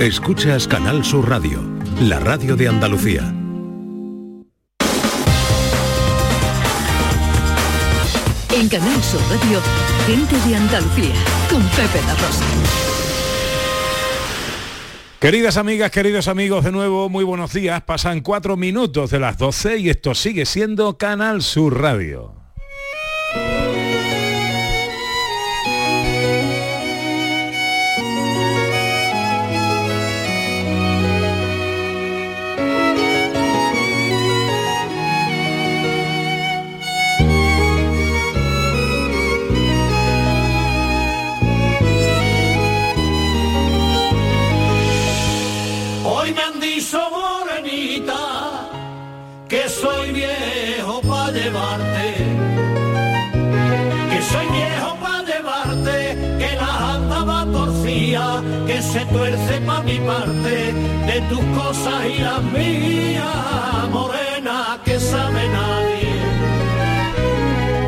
Escuchas Canal Sur Radio, la radio de Andalucía. En Canal Sur Radio, gente de Andalucía, con Pepe La Rosa. Queridas amigas, queridos amigos, de nuevo, muy buenos días. Pasan cuatro minutos de las 12 y esto sigue siendo Canal Sur Radio. Que se tuerce pa' mi parte, de tus cosas y las mías, morena que sabe nadie,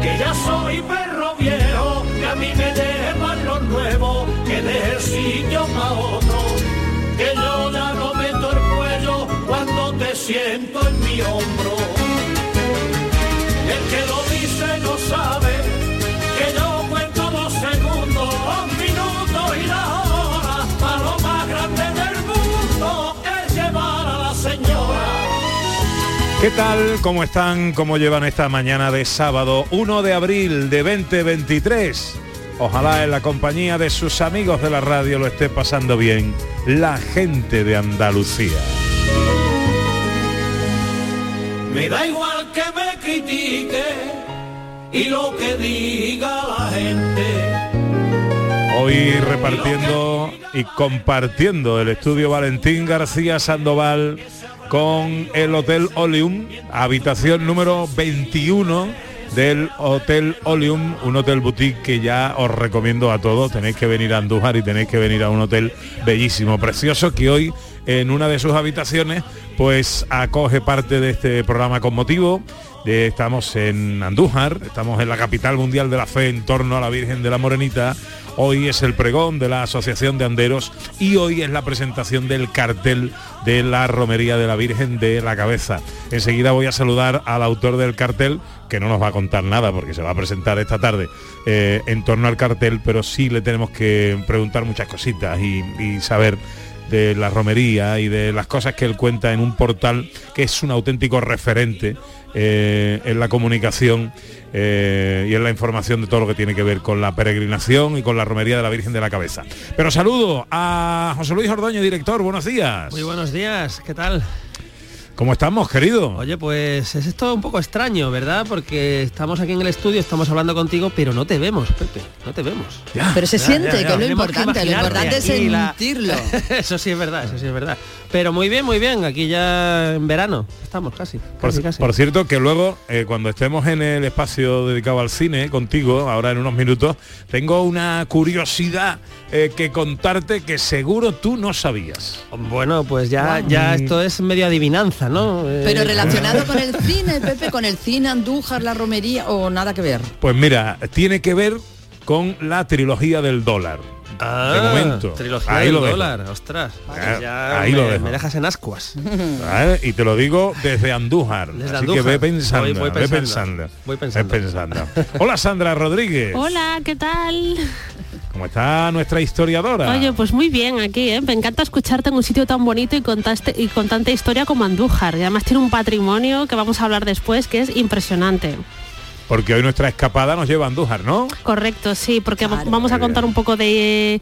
que ya soy perro viejo, que a mí me llevan los nuevos, que deje el sitio pa' otro que yo ya no meto el cuello cuando te siento en mi. ¿Qué tal? ¿Cómo están? ¿Cómo llevan esta mañana de sábado 1 de abril de 2023? Ojalá en la compañía de sus amigos de la radio lo esté pasando bien la gente de Andalucía. Me da igual que me critique y lo que diga la gente. Hoy repartiendo y compartiendo el estudio Valentín García Sandoval con el Hotel Oleum, habitación número 21 del Hotel Oleum, un hotel boutique que ya os recomiendo a todos. Tenéis que venir a Andújar y tenéis que venir a un hotel bellísimo, precioso, que hoy en una de sus habitaciones pues acoge parte de este programa con motivo. Estamos en Andújar, estamos en la capital mundial de la fe en torno a la Virgen de la Morenita. Hoy es el pregón de la Asociación de Anderos y hoy es la presentación del cartel de la Romería de la Virgen de la Cabeza. Enseguida voy a saludar al autor del cartel, que no nos va a contar nada porque se va a presentar esta tarde eh, en torno al cartel, pero sí le tenemos que preguntar muchas cositas y saber de la romería y de las cosas que él cuenta en un portal que es un auténtico referente eh, en la comunicación eh, y en la información de todo lo que tiene que ver con la peregrinación y con la romería de la Virgen de la Cabeza. Pero saludo a José Luis Ordoño, director, buenos días. Muy buenos días, ¿qué tal? ¿Cómo estamos, querido? Oye, pues es esto un poco extraño, ¿verdad? Porque estamos aquí en el estudio, estamos hablando contigo, pero no te vemos, Pepe, no te vemos. Ya. Pero se Ya, siente, ya, ya. que es lo importante, lo importante es aquí la- sentirlo. eso sí es verdad, eso sí es verdad. Pero muy bien, muy bien, aquí ya en verano, estamos casi, Por, casi, por cierto, que luego, eh, cuando estemos en el espacio dedicado al cine contigo, ahora en unos minutos, tengo una curiosidad eh, que contarte que seguro tú no sabías. Bueno, pues ya, ya esto es medio adivinanza, ¿no? Eh, Pero relacionado con el cine, Pepe, con el cine, Andújar, la romería o nada que ver. Pues mira, tiene que ver con la trilogía del dólar. Ah, de momento. Trilogía Ahí del lo dejo. dólar, ostras. Ah, ya ahí me, lo dejo. me dejas en ascuas. ¿Vale? Y te lo digo desde Andújar. Desde así Andújar. que ve pensando, Voy- voy ve pensando. pensando. Voy pensando. Ve pensando. Hola Sandra Rodríguez. Hola, ¿qué tal? ¿Cómo está nuestra historiadora? Oye, pues muy bien aquí, ¿eh? Me encanta escucharte en un sitio tan bonito y, contaste, y con tanta historia como Andújar. Y además tiene un patrimonio que vamos a hablar después que es impresionante. Porque hoy nuestra escapada nos lleva a Andújar, ¿no? Correcto, sí, porque Claro. vamos a contar un poco de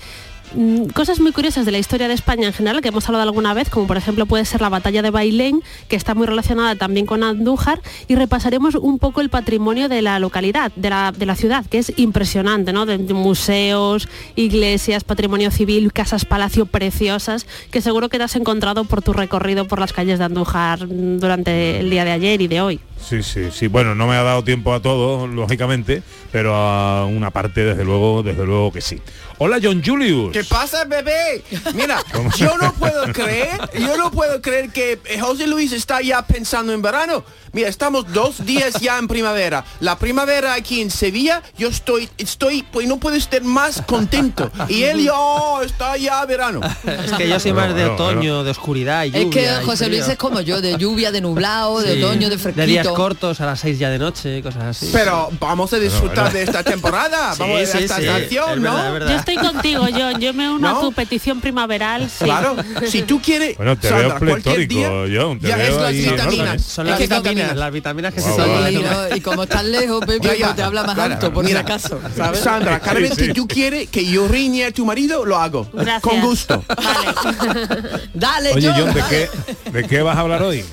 cosas muy curiosas de la historia de España en general que hemos hablado alguna vez, como por ejemplo puede ser la batalla de Bailén, que está muy relacionada también con Andújar, y repasaremos un poco el patrimonio de la localidad, de la, de la ciudad, que es impresionante, ¿no? De, de museos, iglesias, patrimonio civil, casas palacio preciosas, que seguro que te has encontrado por tu recorrido por las calles de Andújar mm, durante el día de ayer y de hoy. Sí, sí, sí. Bueno, no me ha dado tiempo a todo, lógicamente, pero a una parte, desde luego, desde luego que sí. Hola, John Julius. ¿Qué pasa, bebé? Mira, yo no puedo creer, yo no puedo creer que José Luis está ya pensando en verano. Mira, estamos dos días ya en primavera. La primavera aquí en Sevilla, yo estoy, estoy, pues no puedo estar más contento. Y él ya oh, está ya verano. Es que yo soy más de otoño, de oscuridad y Es que José. Luis es como yo, de lluvia, de nublado, de Sí, otoño, de fresquito. De días cortos a las 6 ya de noche, cosas así. Pero vamos a disfrutar de esta temporada, Sí, vamos a sí, esta sí, estación, es ¿no? verdad, es verdad. Yo estoy contigo, John. Yo me uno ¿No? a tu petición primaveral. sí. Claro, si tú quieres, Bueno, te Sandra, veo cualquier pletórico, día, John, te ya veo es las vitaminas. Son las que vitaminas, vitaminas. las vitaminas que Guau, se guau. toman. Y, no- y como estás lejos, Pepe, pues te habla más Claro. alto, por Mira, si acaso. ¿sabes? Sandra, cada vez que tú quieres que yo riñe a tu marido, lo hago. Gracias. Con gusto. Vale. Dale, Oye, John, ¿de dale. qué, ¿de qué vas a hablar hoy?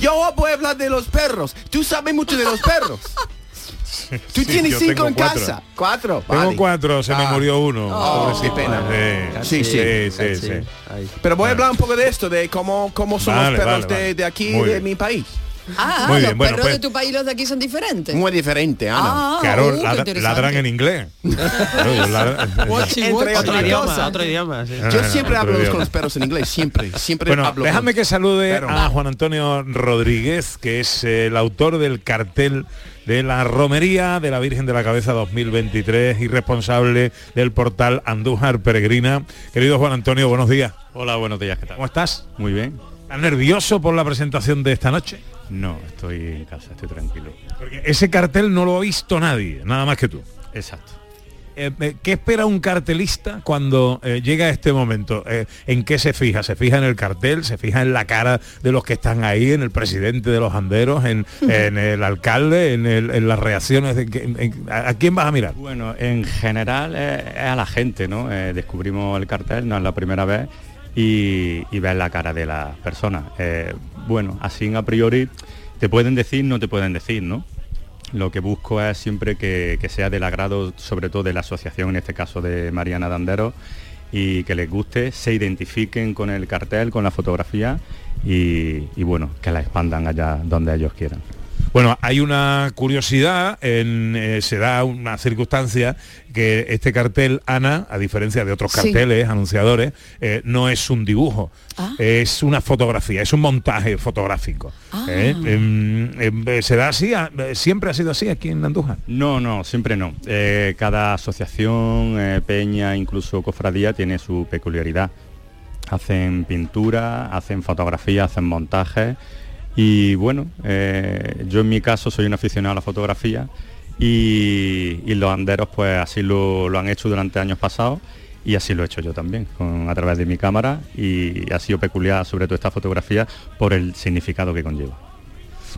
Yo voy a hablar de los perros. Tú sabes mucho de los perros. Tú Sí, tienes cinco en cuatro. casa. Cuatro. Tengo vale. cuatro, se me Ah. murió uno. Oh, qué pena. Sí, Sí, sí. Pero voy a hablar un poco de esto, de cómo, cómo son Vale, los perros vale, de, aquí, Muy de bien. mi país. Ah, Muy los bien, bueno, perros pues- de tu país y los de aquí son diferentes. Muy diferente, Ana. Ah, Claro, uh, ladra- ladran en inglés. Claro, Entre. Otro idioma, otro idioma. sí. Ah, Yo no, siempre hablo idioma. con los perros en inglés, siempre, siempre Bueno, hablo. déjame con- que salude Pero- a Juan Antonio Rodríguez, que es el autor del cartel de la Romería de la Virgen de la Cabeza 2023 y responsable del portal Andújar Peregrina. Querido Juan Antonio, buenos días. Hola, buenos días, ¿qué tal? ¿Cómo estás? Muy bien. ¿Estás nervioso por la presentación de esta noche? No, estoy en casa, estoy tranquilo. Porque ese cartel no lo ha visto nadie, nada más que tú. Exacto. Eh, eh, ¿Qué espera un cartelista cuando eh, llega este momento? Eh, ¿En qué se fija? ¿Se fija en el cartel? ¿Se fija en la cara de los que están ahí? ¿En el presidente de los anderos? ¿En, en el alcalde? ¿En, el- en las reacciones? de que- en- ¿A quién vas a mirar? Bueno, en general eh, es a la gente, ¿no? Eh, descubrimos el cartel, no es la primera vez, y, y ves la cara de las personas. Bueno, así a priori te pueden decir, no te pueden decir, ¿no? Lo que busco es siempre que, que sea del agrado, sobre todo de la asociación, en este caso de Mariana Dandero, y que les guste, se identifiquen con el cartel, con la fotografía y bueno, que la expandan allá donde ellos quieran. Bueno, hay una curiosidad, en, eh, se da una circunstancia que este cartel, Ana, a diferencia de otros Sí. carteles, anunciadores, eh, no es un dibujo, Ah. es una fotografía, es un montaje fotográfico. Ah. ¿eh? Em, em, ¿Se da así? Ah, ¿Siempre ha sido así aquí en Andújar? No, no, siempre no. Eh, cada asociación, eh, peña, incluso cofradía tiene su peculiaridad. Hacen pintura, hacen fotografía, hacen montajes y bueno, eh, yo en mi caso soy un aficionado a la fotografía y, y los anderos pues así lo, lo han hecho durante años pasados y así lo he hecho yo también con, a través de mi cámara y ha sido peculiar sobre todo esta fotografía por el significado que conlleva.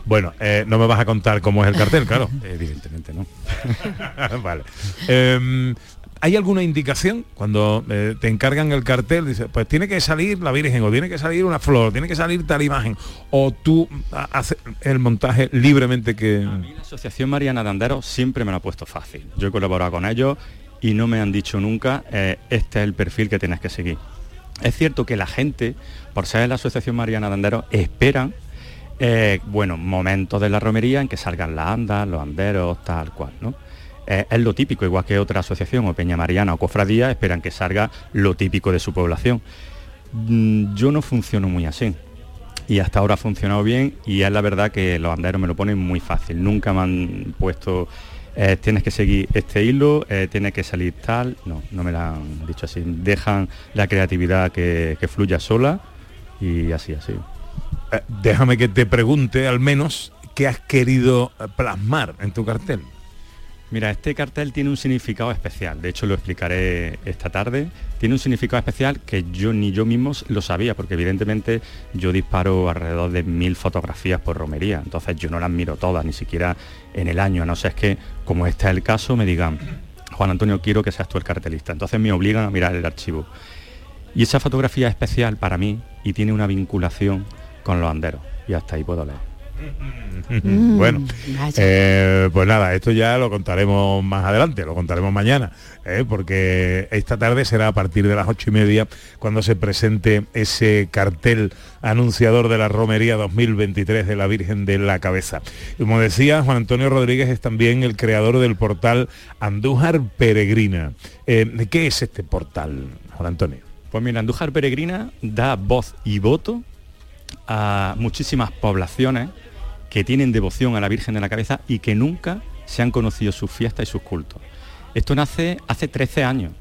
Bueno, eh, no me vas a contar cómo es el cartel, claro. Evidentemente no. vale. Em, ¿Hay alguna indicación cuando eh, te encargan el cartel? Dice, pues tiene que salir la Virgen, o tiene que salir una flor, tiene que salir tal imagen, o tú haces el montaje libremente que... La Asociación Mariana de Anderos siempre me lo ha puesto fácil. Yo he colaborado con ellos y no me han dicho nunca, eh, este es el perfil que tienes que seguir. Es cierto que la gente, por ser la Asociación Mariana de Anderos, esperan, eh, bueno, momentos de la romería en que salgan las andas, los anderos, tal cual, ¿no? Eh, es lo típico, igual que otra asociación o Peña Mariana o Cofradía, esperan que salga lo típico de su población. Mm, Yo no funciono muy así y hasta ahora ha funcionado bien y es la verdad que los anderos me lo ponen muy fácil. Nunca me han puesto, eh, tienes que seguir este hilo, eh, tiene que salir tal. No, no me lo han dicho así. Dejan la creatividad que, que fluya sola y así, así. Eh, déjame que te pregunte al menos qué has querido plasmar en tu cartel. Mira, este cartel tiene un significado especial, de hecho lo explicaré esta tarde. Tiene un significado especial que yo ni yo mismo lo sabía, porque evidentemente yo disparo alrededor de mil fotografías por romería, entonces yo no las miro todas, ni siquiera en el año, a no ser es que, como este es el caso, me digan, Juan Antonio, quiero que seas tú el cartelista. Entonces me obligan a mirar el archivo. Y esa fotografía es especial para mí y tiene una vinculación con los anderos. Y hasta ahí puedo leer. Mm, bueno, vaya. eh, pues nada, esto ya lo contaremos más adelante, lo contaremos mañana, eh, porque esta tarde será a partir de las ocho y media cuando se presente ese cartel anunciador de la Romería 2023 de la Virgen de la Cabeza. Como decía, Juan Antonio Rodríguez es también el creador del portal Andújar Peregrina. Eh, ¿Qué es este portal, Juan Antonio? Pues mira, Andújar Peregrina da voz y voto a muchísimas poblaciones que tienen devoción a la Virgen de la Cabeza y que nunca se han conocido sus fiestas y sus cultos. Esto nace hace 13 años,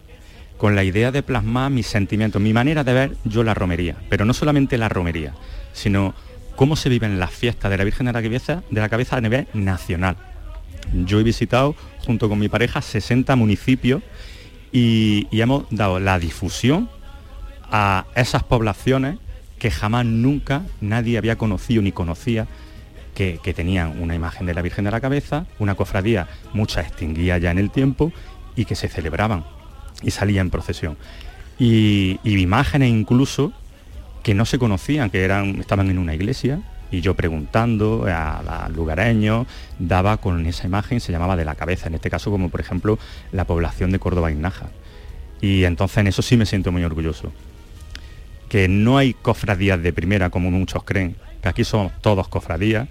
con la idea de plasmar mis sentimientos, mi manera de ver yo la romería, pero no solamente la romería, sino cómo se viven las fiestas de la Virgen de la Cabeza, de la cabeza a nivel nacional. Yo he visitado, junto con mi pareja, 60 municipios y, y hemos dado la difusión a esas poblaciones que jamás nunca nadie había conocido ni conocía que, tenían una imagen de la Virgen de la Cabeza, una cofradía, muchas extinguía ya en el tiempo y que se celebraban y salían en procesión. Y, imágenes incluso que no se conocían, que eran, estaban en una iglesia y yo preguntando a, a lugareños, daba con esa imagen, se llamaba de la cabeza, en este caso como por ejemplo la población de Córdoba y Nájar. Y entonces en eso sí me siento muy orgulloso. Que no hay cofradías de primera como muchos creen, que aquí somos todos cofradías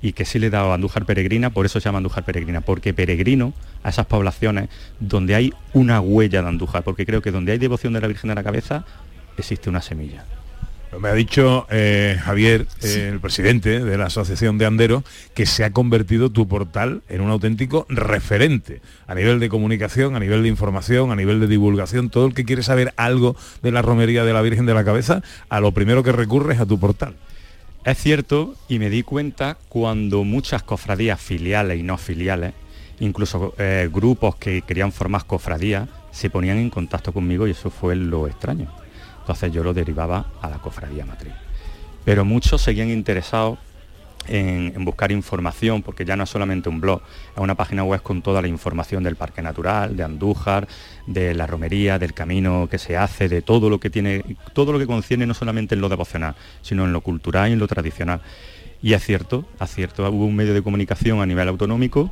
y que sí le he dado a Andújar Peregrina, por eso se llama Andújar Peregrina, porque peregrino a esas poblaciones donde hay una huella de Andújar, porque creo que donde hay devoción de la Virgen de la Cabeza existe una semilla. Me ha dicho eh, Javier, eh, el presidente de la Asociación de Anderos, que se ha convertido tu portal en un auténtico referente a nivel de comunicación, a nivel de información, a nivel de divulgación. Todo el que quiere saber algo de la romería de la Virgen de la Cabeza, a lo primero que recurre es a tu portal. Es cierto, y me di cuenta cuando muchas cofradías filiales y no filiales, incluso eh, grupos que querían formar cofradías, se ponían en contacto conmigo y eso fue lo extraño. Entonces yo lo derivaba a la cofradía matriz. Pero muchos seguían interesados en, buscar información, porque ya no es solamente un blog, es una página web con toda la información del Parque Natural, de Andújar, de la romería, del camino que se hace, de todo lo que tiene, todo lo que concierne no solamente en lo devocional, sino en lo cultural y en lo tradicional. Y es cierto, es cierto, hubo un medio de comunicación a nivel autonómico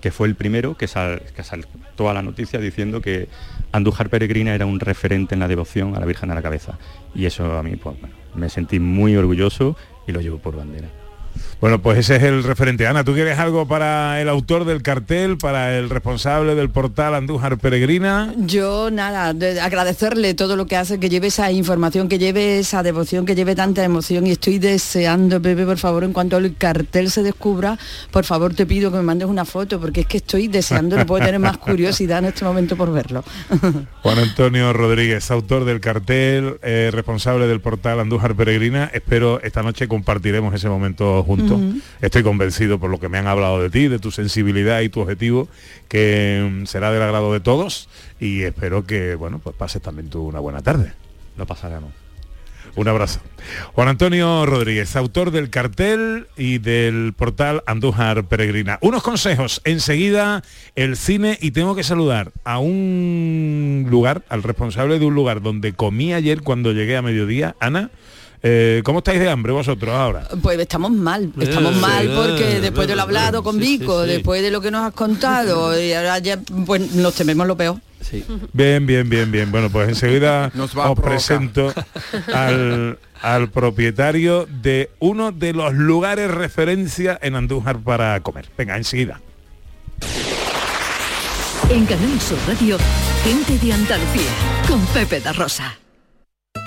que fue el primero que, sal, que saltó a la noticia diciendo que Andújar Peregrina era un referente en la devoción a la Virgen de la Cabeza. Y eso a mí pues, me sentí muy orgulloso y lo llevo por bandera. Bueno, pues ese es el referente. Ana, ¿tú quieres algo para el autor del cartel, para el responsable del portal Andújar Peregrina? Yo nada, de agradecerle todo lo que hace, que lleve esa información, que lleve esa devoción, que lleve tanta emoción y estoy deseando, Pepe, por favor, en cuanto el cartel se descubra, por favor te pido que me mandes una foto, porque es que estoy deseando, no puedo tener más curiosidad en este momento por verlo. Juan Antonio Rodríguez, autor del cartel, eh, responsable del portal Andújar Peregrina, espero esta noche compartiremos ese momento juntos. Uh -huh. Estoy convencido por lo que me han hablado de ti, de tu sensibilidad y tu objetivo, que um, será del agrado de todos y espero que, bueno, pues pases también tú una buena tarde. Lo pasaremos. Un abrazo. Juan Antonio Rodríguez, autor del cartel y del portal Andújar Peregrina. Unos consejos. Enseguida el cine y tengo que saludar a un lugar, al responsable de un lugar donde comí ayer cuando llegué a mediodía, Ana. Eh, ¿Cómo estáis de hambre vosotros ahora? Pues estamos mal, estamos mal porque después de lo hablado con Vico, después de lo que nos has contado, y ahora ya pues nos tememos lo peor. Sí. Bien, bien, bien, bien. Bueno, pues enseguida os presento al, al, propietario de uno de los lugares referencia en Andújar para comer. Venga, enseguida. En Canal Sur Radio, gente de Andalucía, con Pepe da Rosa.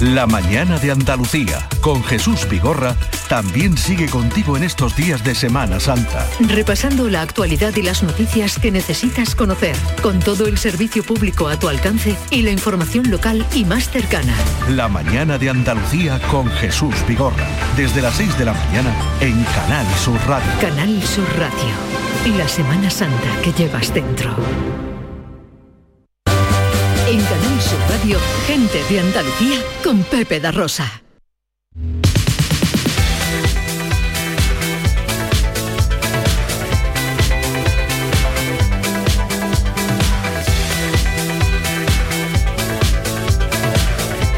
La mañana de Andalucía con Jesús Vigorra también sigue contigo en estos días de Semana Santa. Repasando la actualidad y las noticias que necesitas conocer, con todo el servicio público a tu alcance y la información local y más cercana. La mañana de Andalucía con Jesús Vigorra. Desde las 6 de la mañana en Canal Sur Radio. Canal Sur Radio. Y la Semana Santa que llevas dentro. Gente de Andalucía con Pepe da Rosa.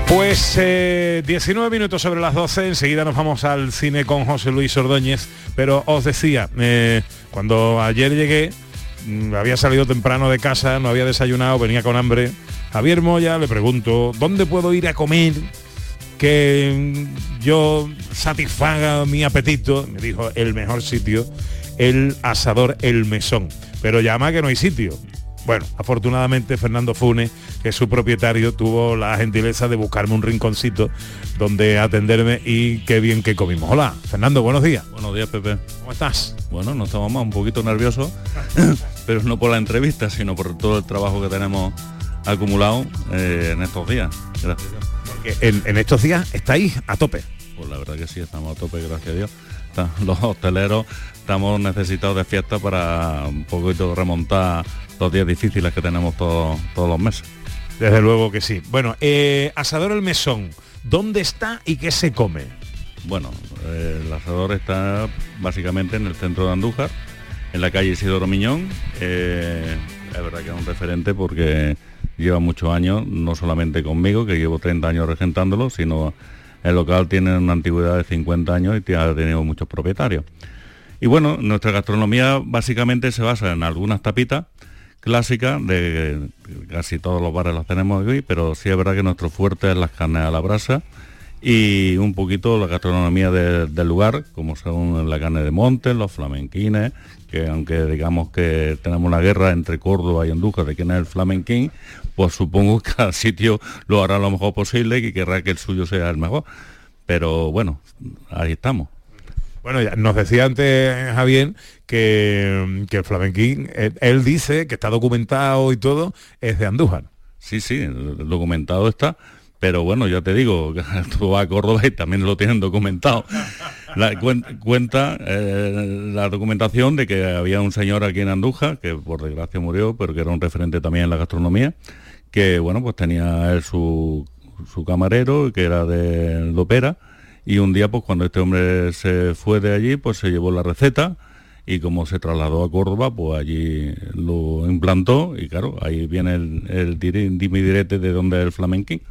Pues eh, 19 minutos sobre las 12, enseguida nos vamos al cine con José Luis Ordóñez, pero os decía, eh, cuando ayer llegué, mm, había salido temprano de casa, no había desayunado, venía con hambre. Javier Moya le pregunto, ¿dónde puedo ir a comer que yo satisfaga mi apetito? Me dijo, el mejor sitio, el asador El Mesón. Pero llama que no hay sitio. Bueno, afortunadamente Fernando Funes, que es su propietario, tuvo la gentileza de buscarme un rinconcito donde atenderme y qué bien que comimos. Hola, Fernando, buenos días. Buenos días, Pepe. ¿Cómo estás? Bueno, no estamos más, un poquito nerviosos, pero no por la entrevista, sino por todo el trabajo que tenemos acumulado eh, en estos días. Gracias. Porque en, en estos días estáis a tope. Pues la verdad que sí, estamos a tope, gracias a Dios. Los hosteleros estamos necesitados de fiesta para un poquito remontar los días difíciles que tenemos todos, todos los meses. Desde luego que sí. Bueno, eh, Asador El Mesón, ¿dónde está y qué se come? Bueno, eh, el asador está básicamente en el centro de Andújar, en la calle Isidoro Miñón. Eh, es verdad que es un referente porque lleva muchos años, no solamente conmigo, que llevo 30 años regentándolo, sino el local tiene una antigüedad de 50 años y ha tenido muchos propietarios. Y bueno, nuestra gastronomía básicamente se basa en algunas tapitas clásicas, de casi todos los bares las tenemos aquí, pero sí es verdad que nuestro fuerte es las carnes a la brasa y un poquito la gastronomía de- del lugar, como son la carne de monte, los flamenquines, que aunque digamos que tenemos una guerra entre Córdoba y Andújar de quién es el flamenquín, pues supongo que cada sitio lo hará lo mejor posible y querrá que el suyo sea el mejor. Pero bueno, ahí estamos. Bueno, ya nos decía antes Javier que, que el flamenquín, él, él dice que está documentado y todo, es de Andújar. Sí, sí, documentado está, pero bueno, ya te digo, tú vas a Córdoba y también lo tienen documentado. Cuenta eh, la documentación de que había un señor aquí en Andújar, que por desgracia murió, pero que era un referente también en la gastronomía, que bueno, pues tenía él su, su camarero, que era de Lopera, y un día pues cuando este hombre se fue de allí, pues se llevó la receta, y como se trasladó a Córdoba, pues allí lo implantó y claro, ahí viene el, el de dónde es el flamenquín.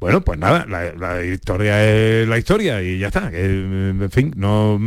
Bueno, pues nada, la, la historia es la historia y ya está. que, en fin, no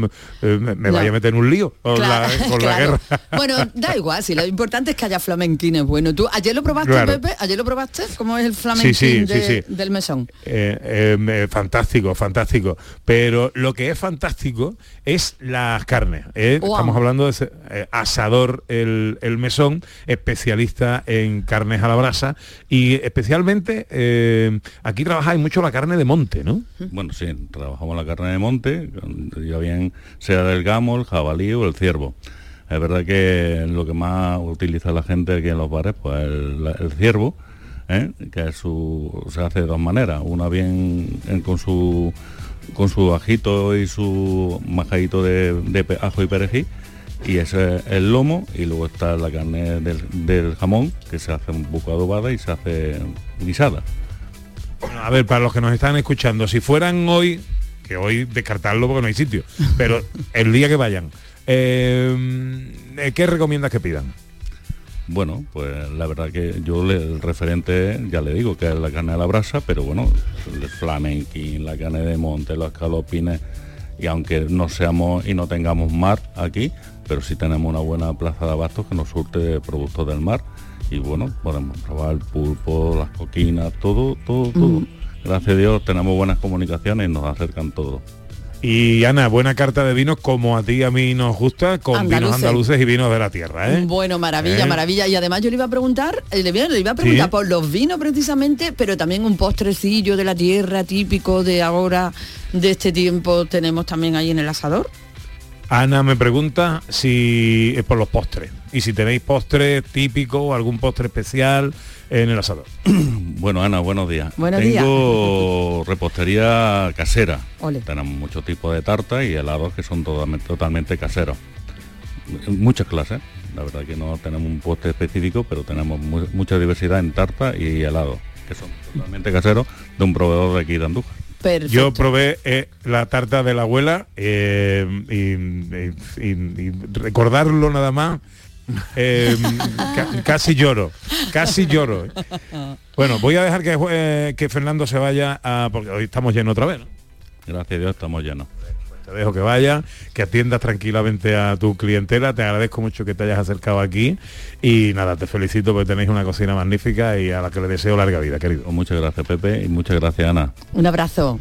eh, me, me No. vaya a meter en un lío con, Claro, la, con la claro. guerra. Bueno, da igual, si lo importante es que haya flamenquines. Bueno, tú ayer lo probaste, Claro. Pepe, ayer lo probaste, ¿cómo es el flamenquín sí, de- sí, sí. del mesón? Eh, eh, fantástico, fantástico. Pero lo que es fantástico es las carnes. ¿eh? Wow. Estamos hablando de asador el, el mesón, especialista en carnes a la brasa y especialmente eh, aquí trabajáis mucho la carne de monte, ¿no? Bueno, sí, trabajamos la carne de monte, ya bien sea del gamo, el jabalí o el ciervo. Es verdad que lo que más utiliza la gente aquí en los bares, pues el, el ciervo, ¿eh? que su, se hace de dos maneras. Una bien en- con su con su ajito y su majadito de, de ajo y perejil y es el lomo y luego está la carne del, del jamón que se hace un poco adobada y se hace guisada. A ver, para los que nos están escuchando, si fueran hoy, que hoy descartarlo porque no hay sitio, pero el día que vayan, eh, ¿qué recomiendas que pidan? Bueno, pues la verdad que yo le- el referente, ya le digo, que es la carne a la brasa, pero bueno, el flamenquín, la carne de monte, los calopines, y aunque no seamos y no tengamos mar aquí, pero sí tenemos una buena plaza de abastos que nos surte de productos del mar. Y bueno, podemos probar el pulpo, las coquinas, todo, todo, todo. Mm. Gracias a Dios tenemos buenas comunicaciones y nos acercan todo. Y Ana, buena carta de vinos como a ti y a mí nos gusta, con vinos Andaluces. y vinos de la tierra, ¿eh? Bueno, maravilla, ¿Eh? maravilla. Y además yo le iba a preguntar, eh, le iba, le iba a preguntar Sí. por los vinos precisamente, pero también un postrecillo de la tierra típico de ahora, de este tiempo, tenemos también ahí en el asador. Ana me pregunta si es por los postres y si tenéis postre típico o algún postre especial en el asador. Bueno, Ana, buenos días. Buenos Tengo repostería casera. Ole. Tenemos muchos tipos de tartas y helados que son totalmente, totalmente caseros. Muchas clases. La verdad que no tenemos un postre específico, pero tenemos mu- mucha diversidad en tarta y helados, que son totalmente caseros de un proveedor de aquí de Andújar. Perfecto. Yo probé eh, la tarta de la abuela eh, y, y- y- y recordarlo nada más. eh, ca- casi lloro, casi lloro. Bueno, voy a dejar que, eh, que Fernando se vaya a, porque hoy estamos llenos otra vez. ¿no? Gracias a Dios estamos llenos. Te dejo que vaya, que atiendas tranquilamente a tu clientela. Te agradezco mucho que te hayas acercado aquí y nada, te felicito porque tenéis una cocina magnífica y a la que le deseo larga vida, querido. Muchas gracias Pepe y muchas gracias Ana. Un abrazo.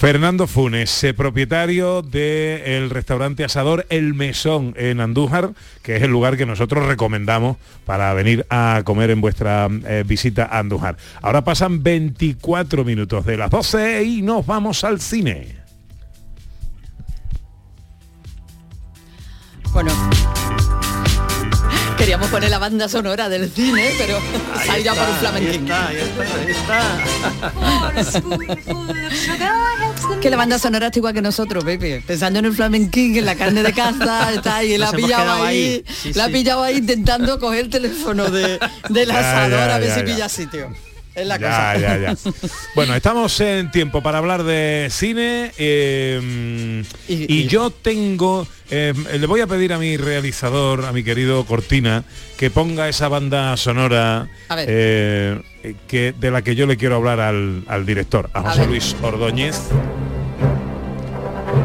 Fernando Funes, eh, propietario del restaurante asador El Mesón en Andújar, que es el lugar que nosotros recomendamos para venir a comer en vuestra eh, visita a Andújar. Ahora pasan 24 minutos de las 12 y nos vamos al cine. Bueno. Queríamos poner la banda sonora del cine, pero salió por un flamenquín. Que la banda sonora está igual que nosotros, Pepe. Pensando en el flamenquín, en la carne de caza, está ahí, la ha pillado ahí, ahí. Sí, la ha sí. pillado ahí intentando coger el teléfono de, del Ya, asador ya, a ver si pilla sitio. Es la Ya, cosa. ya, ya. Bueno, estamos en tiempo para hablar de cine eh, y, yo tengo, eh, le voy a pedir a mi realizador, a mi querido Cortina, que ponga esa banda sonora A eh, que, de la que yo le quiero hablar al, al director, a A José ver. Luis Ordóñez.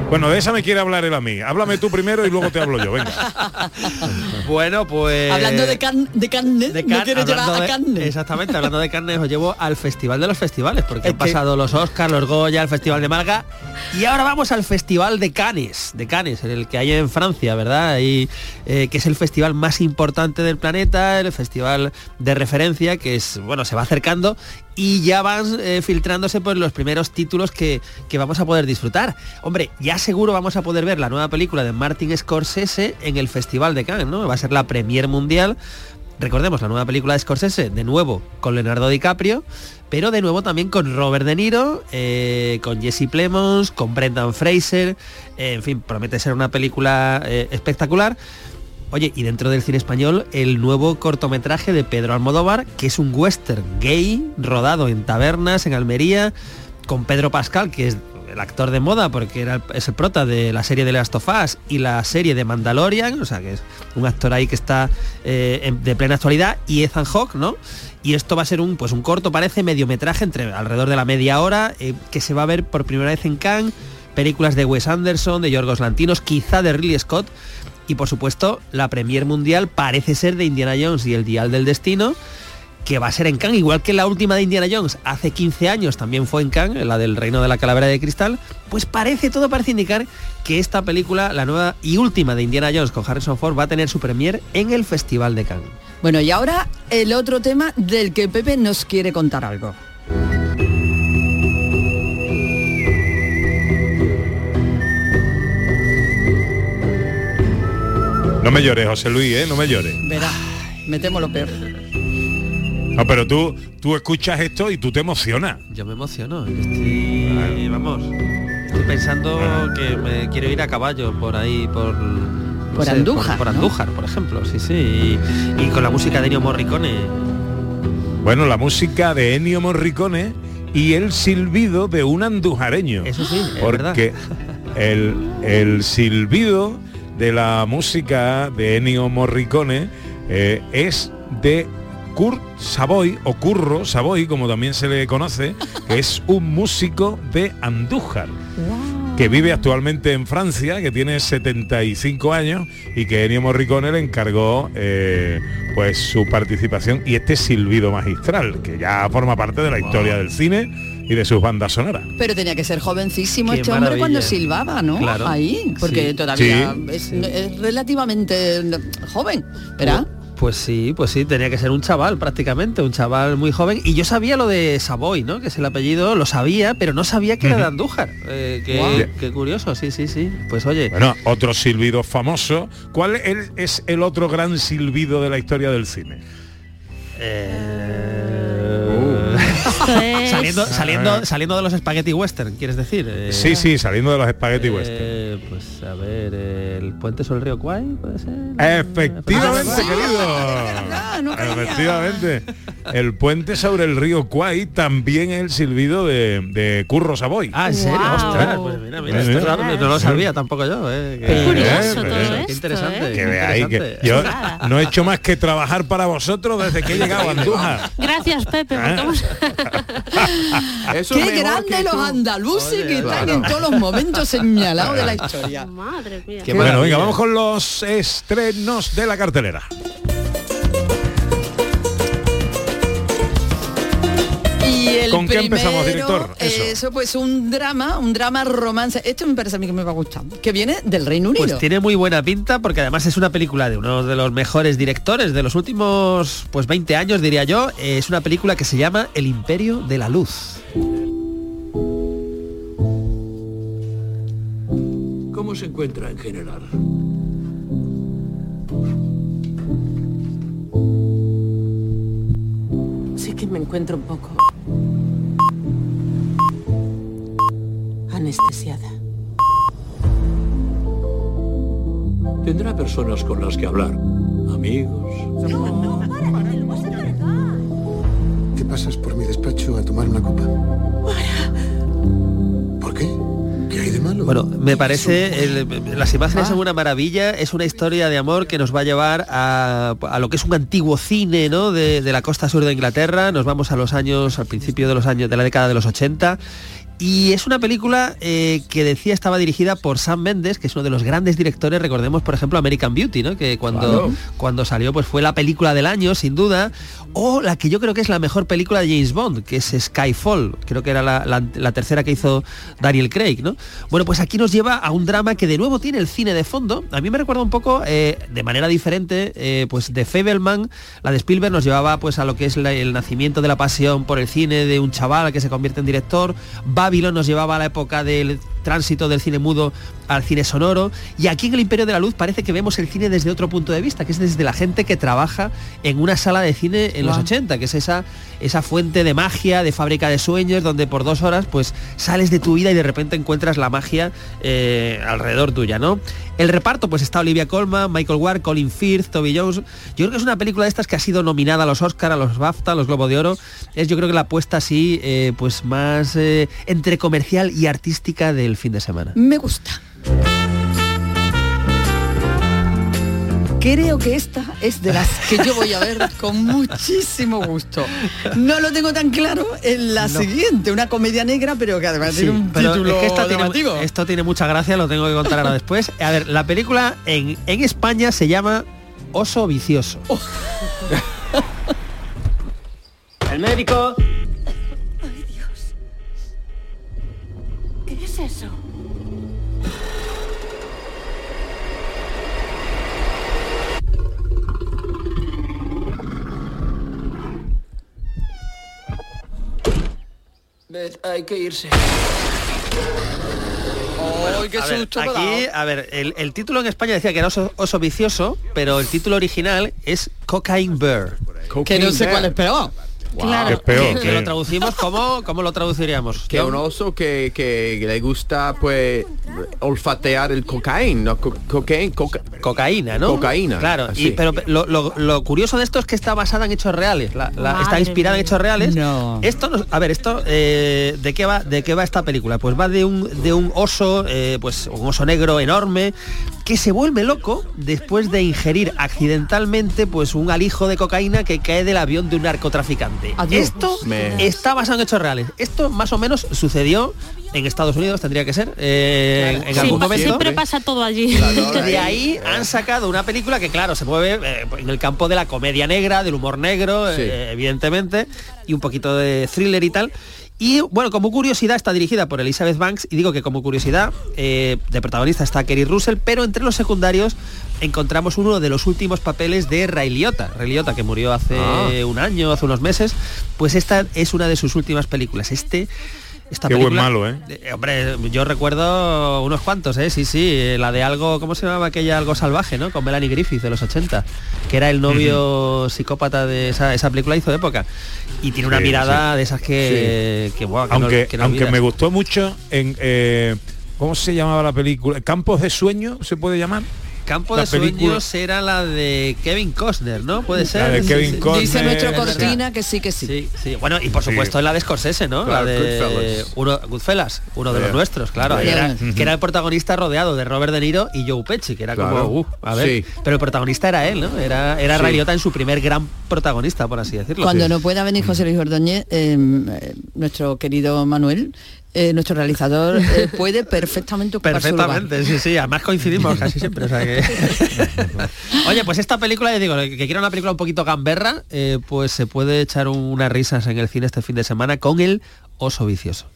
Bueno, de esa me quiere hablar él a mí. Háblame tú primero y luego te hablo yo. Venga. Bueno, pues... Hablando de, can- de carne, de ¿no car- quieres llevar hablando a de- carne? Exactamente, hablando de carne os llevo al Festival de los Festivales, porque Es han que- pasado los Oscars, los Goya, el Festival de Málaga y ahora vamos al Festival de Cannes, de Cannes, el que hay en Francia, ¿verdad? Y, eh, que es el festival más importante del planeta, el festival de referencia, que es, bueno, se va acercando y ya van eh, filtrándose por los primeros títulos que, que vamos a poder disfrutar. Hombre, ya seguro vamos a poder ver la nueva película de Martin Scorsese en el Festival de Cannes, ¿no? Va a ser la premier mundial. Recordemos la nueva película de Scorsese, de nuevo con Leonardo DiCaprio, pero de nuevo también con Robert De Niro, eh, con Jesse Plemons, con Brendan Fraser, eh, en fin, promete ser una película espectacular. Oye, y dentro del cine español, el nuevo cortometraje de Pedro Almodóvar, que es un western gay, rodado en tabernas, en Almería, con Pedro Pascal, que es el actor de moda, porque es el prota de la serie de Last of Us y la serie de Mandalorian, o sea que es un actor ahí que está eh, de plena actualidad, y Ethan Hawke, ¿no? Y esto va a ser un, pues un corto, parece, mediometraje, entre alrededor de la media hora, eh, que se va a ver por primera vez en Cannes, películas de Wes Anderson, de Yorgos Lantinos, quizá de Ridley Scott, y por supuesto la premier mundial parece ser de Indiana Jones y el Dial del Destino, que va a ser en Cannes, igual que la última de Indiana Jones hace 15 años también fue en Cannes, la del Reino de la Calavera de Cristal, pues parece, todo parece indicar que esta película, la nueva y última de Indiana Jones con Harrison Ford, va a tener su premier en el Festival de Cannes. Bueno, y ahora el otro tema del que Pepe nos quiere contar algo. No me llores, José Luis, ¿eh? No me llores. Verá, metemos lo peor. No, pero tú, tú escuchas esto y tú te emocionas. Yo me emociono, yo estoy, vamos, estoy pensando que me quiero ir a caballo por ahí, por... no Por Andújar, Por, ¿no? Andújar, por ejemplo, sí, sí. Y, y con la música de Ennio Morricone. Bueno, la música de Ennio Morricone y el silbido de un andujareño. Eso sí, es porque el, el silbido de la música de Ennio Morricone eh, es de Kurt Savoy o Curro Savoy, como también se le conoce, que es un músico de Andújar que vive actualmente en Francia, que tiene 75 años y que Ennio Morricone le encargó eh, pues su participación. Y este silbido magistral, que ya forma parte de la historia del cine y de sus bandas sonoras. Pero tenía que ser jovencísimo Qué este hombre cuando maravilla. silbaba, ¿no? Claro. Ahí, porque Sí. todavía Sí, es, es relativamente joven, ¿verdad? Pues sí, pues sí, tenía que ser un chaval prácticamente, un chaval muy joven. Y yo sabía lo de Savoy, ¿no? Que es el apellido, lo sabía, pero no sabía que era de Andújar. Eh, qué, qué curioso, sí, sí, sí. Pues oye, Bueno, otro silbido famoso. ¿Cuál es- es el otro gran silbido de la historia del cine? Esto es- saliendo, saliendo, saliendo de los spaghetti western, ¿quieres decir? Eh, Sí, sí, saliendo de los spaghetti western. eh, pues a ver, el puente sobre el río Kwai, puede ser. Efectivamente, Ah, sí. querido. Efectivamente. El puente sobre el río Kwai también es el silbido de, de Curro Savoy. Ah, ¿en serio? Guau. Ostras, pues mira, mira, Mira, esto mira. no, no lo sabía tampoco yo. Eh, Qué curioso Eh, todo eh, esto, qué interesante. ¿eh? Que veáis que yo no he hecho más que trabajar para vosotros desde que he llegado a Andújar. Gracias, Pepe. Ah. Eso Qué grande que los andaluces Oye, que están claro. en todos los momentos señalados de la historia. Madre mía. Qué Bueno, venga, vamos con los estrenos de la cartelera. Y el ¿Con qué empezamos, director? Eso. Eso. pues un drama, un drama romance. Esto me parece a mí que me va a gustar. Que viene del Reino Unido. Pues tiene muy buena pinta porque además es una película de uno de los mejores directores de los últimos pues 20 años diría yo. Es una película que se llama El Imperio de la Luz. ¿Cómo se encuentra en general? Sí que me encuentro un poco anestesiada. Tendrá personas con las que hablar. Amigos. ¿Te pasas por mi despacho a tomar una copa? ¿Por qué? ¿Qué hay de malo? Bueno, me parece, el- las imágenes son una maravilla, es una historia de amor que nos va a llevar a, a lo que es un antiguo cine ¿no? de, de la costa sur de Inglaterra, nos vamos a los años, al principio de los años, de la década de los 80. Y es una película eh, que decía estaba dirigida por Sam Mendes, que es uno de los grandes directores, recordemos por ejemplo American Beauty, ¿no? que cuando, cuando salió pues fue la película del año, sin duda, o la que yo creo que es la mejor película de James Bond, que es Skyfall, creo que era la, la- la tercera que hizo Daniel Craig, ¿no? Bueno, pues aquí nos lleva a un drama que de nuevo tiene el cine de fondo. A mí me recuerda un poco, eh, de manera diferente, eh, pues de Fableman, la de Spielberg nos llevaba pues a lo que es la- el nacimiento de la pasión por el cine de un chaval que se convierte en director. Babylon nos llevaba a la época del tránsito del cine mudo al cine sonoro y aquí en el Imperio de la Luz parece que vemos el cine desde otro punto de vista, que es desde la gente que trabaja en una sala de cine en los Guau. 80, que es esa, esa fuente de magia, de fábrica de sueños, donde por dos horas pues sales de tu vida y de repente encuentras la magia eh, alrededor tuya, ¿no? El reparto pues está Olivia Colman, Michael Ward, Colin Firth, Toby Jones. Yo creo que es una película de estas que ha sido nominada a los Oscar, a los BAFTA, a los Globo de Oro. Es yo creo que la apuesta así eh, pues más eh, entre comercial y artística del fin de semana. Me gusta. Creo que esta es de las que yo voy a ver con muchísimo gusto. No lo tengo tan claro en la No. siguiente, una comedia negra, pero que además Sí, tiene un título es que esta tiene, esto tiene mucha gracia, lo tengo que contar ahora después. A ver, la película en, en España se llama Oso Vicioso. El médico. ¿Qué es eso? Beth, hay que irse. ¡Ay, qué A ver, susto me ha aquí, a ver, el, el título en España decía que era oso, oso vicioso, pero el título original es Cocaine Bear. Que no sé cuál es peor. Claro. Que es peor. Que, que lo traducimos como, ¿cómo lo traduciríamos? Que un oso que, que le gusta pues olfatear el cocaína, ¿no? Co- cocaína, coca- Cocaína, ¿no? Cocaína, Claro, y, pero lo, lo- lo curioso de esto es que está basada en hechos reales. la- la- está inspirada en hechos reales. No. Esto, a ver, esto, eh, ¿de qué va, de qué va esta película? Pues va de un, de un oso, eh, pues un oso negro enorme que se vuelve loco después de ingerir accidentalmente pues un alijo de cocaína que cae del avión de un narcotraficante. Adiós. Esto Me- está basado en hechos reales. Esto más o menos sucedió en Estados Unidos, tendría que ser, eh, en, en Sí, algún momento. siempre pasa todo allí. De ahí han sacado una película que, claro, se mueve eh, en el campo de la comedia negra, del humor negro, Sí. eh, evidentemente, y un poquito de thriller y tal. Y bueno, como curiosidad está dirigida por Elizabeth Banks y digo que como curiosidad eh, de protagonista está Kerry Russell, pero entre los secundarios encontramos uno de los últimos papeles de Ray Liotta, Ray Liotta que murió hace Ah. un año, hace unos meses, pues esta es una de sus últimas películas. Este esta Qué buen malo, ¿eh? hombre, yo recuerdo unos cuantos, ¿eh? Sí, sí, eh, la de algo, ¿cómo se llamaba aquella algo salvaje, ¿no? Con Melanie Griffith de los 80, que era el novio psicópata de esa, esa película hizo de época. Y tiene una Sí, mirada sí. de esas que, que, no- aunque que no aunque me gustó mucho en eh, ¿cómo se llamaba la película? Campos de sueño se puede llamar. Campo la de película- sueños era la de Kevin Costner, ¿no? Puede ser. de Kevin Sí, sí. Costner. Dice nuestro cortina que sí, que sí. Sí, sí. Bueno, y por supuesto Sí. la de Scorsese, ¿no? Claro, la de Goodfellas. uno, Goodfellas, uno de los nuestros, claro. Yeah. Era, que era el protagonista rodeado de Robert De Niro y Joe Pesci, que era Claro. como, uh, a ver. Sí. Pero el protagonista era él, ¿no? Era, era Sí. Ray Liotta en su primer gran protagonista, por así decirlo. Cuando no pueda venir José Luis Ordóñez, eh, eh, nuestro querido Manuel, eh, nuestro realizador, eh, puede perfectamente ocupar su lugar. Perfectamente, sí, sí, además coincidimos casi siempre. o sea que- Oye, pues esta película, ya digo, que quiera una película un poquito gamberra, eh, pues se puede echar unas risas en el cine este fin de semana con el oso vicioso.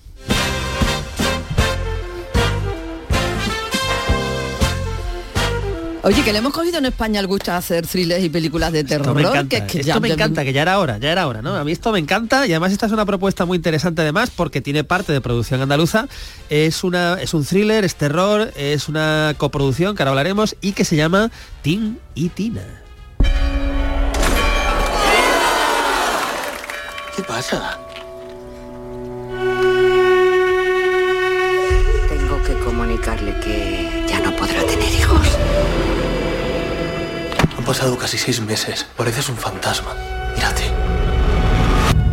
Oye, que le hemos cogido en España el gusto de hacer thrillers y películas de terror. Esto me encanta, que, es que esto ya- me encanta, que ya era hora, ya era hora, ¿no? A mí esto me encanta y además esta es una propuesta muy interesante además porque tiene parte de producción andaluza, es una es un thriller, es terror, es una coproducción que ahora hablaremos y que se llama Tim y Tina. ¿Qué pasa? Pasado casi seis meses. Pareces un fantasma. Mírate.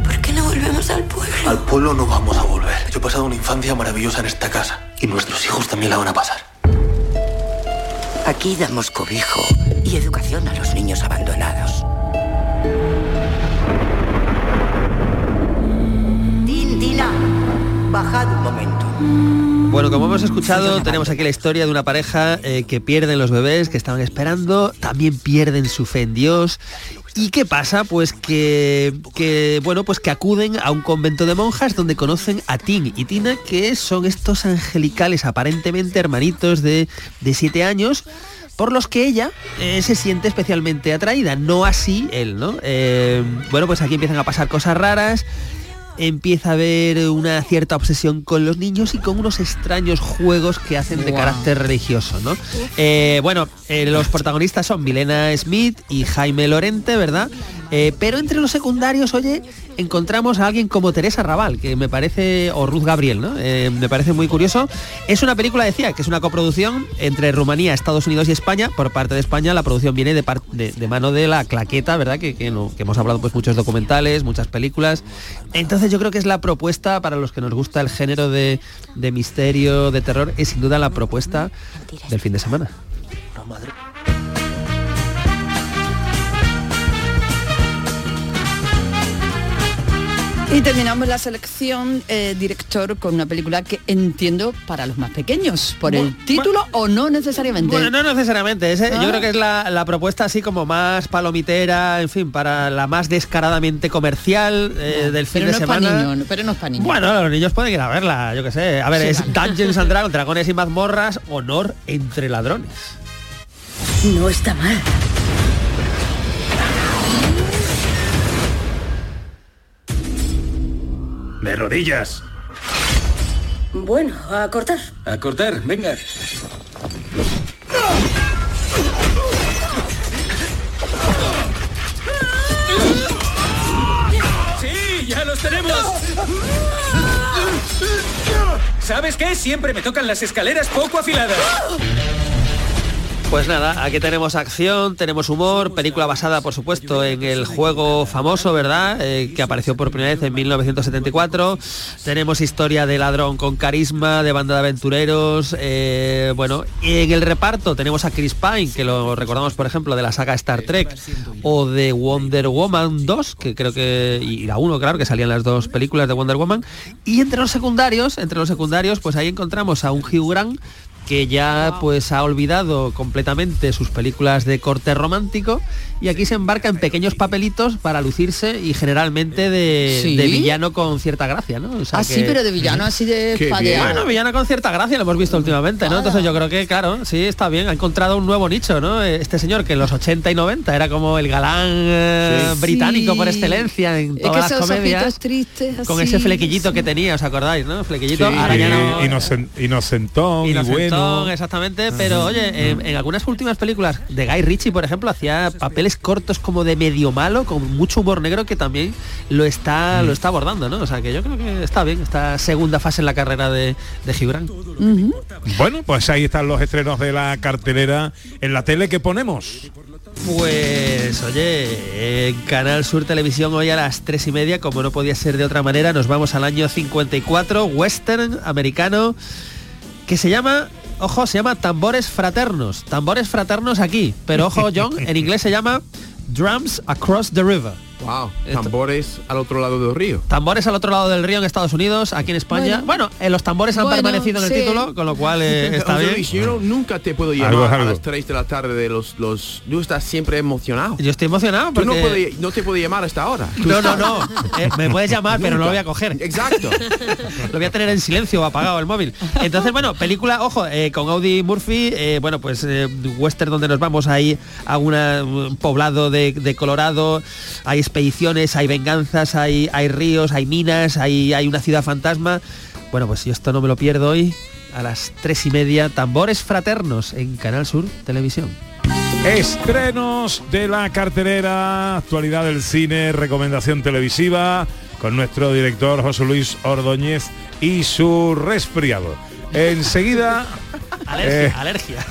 ¿Por qué no volvemos al pueblo? Al pueblo no vamos a volver. Yo he pasado una infancia maravillosa en esta casa. Y nuestros hijos también la van a pasar. Aquí damos cobijo y educación a los niños abandonados. Tin, Tina, bajad un momento. Bueno, como hemos escuchado, tenemos aquí la historia de una pareja eh, que pierden los bebés que estaban esperando, también pierden su fe en Dios. ¿Y qué pasa? Pues que, que, bueno, pues que acuden a un convento de monjas donde conocen a Tin y Tina, que son estos angelicales, aparentemente hermanitos de, de siete años, por los que ella eh, se siente especialmente atraída, no así él, ¿no? Eh, bueno, pues aquí empiezan a pasar cosas raras empieza a haber una cierta obsesión con los niños y con unos extraños juegos que hacen de carácter religioso, ¿no? Eh, bueno, eh, los protagonistas son Milena Smith y Jaime Lorente, ¿verdad? Eh, pero entre los secundarios, oye, encontramos a alguien como Teresa Raval, que me parece, o Ruth Gabriel, ¿no? Eh, me parece muy curioso. Es una película, decía, que es una coproducción entre Rumanía, Estados Unidos y España. Por parte de España, la producción viene de, de, de mano de la claqueta, ¿verdad? Que, que no- que hemos hablado pues muchos documentales, muchas películas. Entonces yo creo que es la propuesta para los que nos gusta el género de, de misterio, de terror, es sin duda la propuesta del fin de semana. Y terminamos la selección eh, director con una película que entiendo para los más pequeños, por el título o no necesariamente. Bueno, no necesariamente. ese- Ah. Yo creo que es la, la propuesta así como más palomitera, en fin, para la más descaradamente comercial eh, del fin pero de no es para semana. niños, pero no es para niños. Bueno, los niños pueden ir a verla, yo qué sé. A ver, Sí, es vale. Dungeons and Dragons, Dragones y Mazmorras, honor entre ladrones. No está mal. De rodillas. Bueno, a cortar. A cortar, venga. ¡Sí! ¡Ya los tenemos! ¿Sabes qué? Siempre me tocan las escaleras poco afiladas. Pues nada, aquí tenemos acción, tenemos humor, película basada por supuesto en el juego famoso, ¿verdad? Eh, que apareció por primera vez en 1974. Tenemos historia de ladrón con carisma, de banda de aventureros. eh, bueno, y en el reparto tenemos a Chris Pine, que lo recordamos por ejemplo de la saga Star Trek o de Wonder Woman 2, que creo que, y la 1 claro, que salían las dos películas de Wonder Woman. Y entre los secundarios, entre los secundarios, pues ahí encontramos a un Hugh Grant que ya pues ha olvidado completamente sus películas de corte romántico y aquí se embarca en pequeños papelitos para lucirse y generalmente de, ¿Sí? de villano con cierta gracia, ¿no? O sea Ah, sí, que- pero de villano así de. Bueno, villano con cierta gracia lo hemos visto últimamente, ¿no? Entonces yo creo que, claro, sí, está bien, ha encontrado un nuevo nicho, ¿no? Este señor que en los 80 y 90 era como el galán eh, Sí. británico por excelencia en Es todas que las comedias. tristes Con así, ese flequillito que tenía, ¿os acordáis, no? Flequillito, Sí, ahora ya no... inocen- inocentón, y Inocentón, bueno. exactamente, pero oye, en, en algunas últimas películas de Guy Ritchie, por ejemplo, hacía papeles cortos como de medio malo, con mucho humor negro que también lo está, lo está abordando, ¿no? O sea que yo creo que está bien esta segunda fase en la carrera de, de Hugh Grant. Bueno, pues ahí están los estrenos de la cartelera en la tele que ponemos. Pues oye, en Canal Sur Televisión hoy a las tres y media, como no podía ser de otra manera, nos vamos al año 54, western americano, que se llama, ojo, se llama Tambores Fraternos. Tambores Fraternos aquí, pero ojo John, en inglés se llama Drums Across the River. Wow, tambores al otro lado del río. Tambores al otro lado del río en Estados Unidos, aquí en España. Bueno, eh, los tambores han Bueno, permanecido en el título, con lo cual eh, está bien. Luis, yo nunca te puedo llamar Algo a las 3 de la tarde de los... los tú estás siempre emocionado. Yo estoy emocionado Tú no, porque- puede- no te puedo llamar hasta ahora. Tú No, no, no. Eh, me puedes llamar, pero no lo voy a coger. Exacto. lo voy a tener en silencio o apagado el móvil. Entonces, bueno, película, ojo, eh, con Audi Murphy, eh, bueno, pues eh, western donde nos vamos ahí a una- un poblado de, de Colorado, hay expediciones, hay venganzas, hay, hay ríos, hay minas, hay, hay una ciudad fantasma. Bueno, pues yo esto no me lo pierdo hoy a las tres y media, Tambores Fraternos en Canal Sur Televisión. Estrenos de la cartelera, actualidad del cine, recomendación televisiva, con nuestro director José Luis Ordóñez y su resfriado. Enseguida... Alergia, eh, alergia.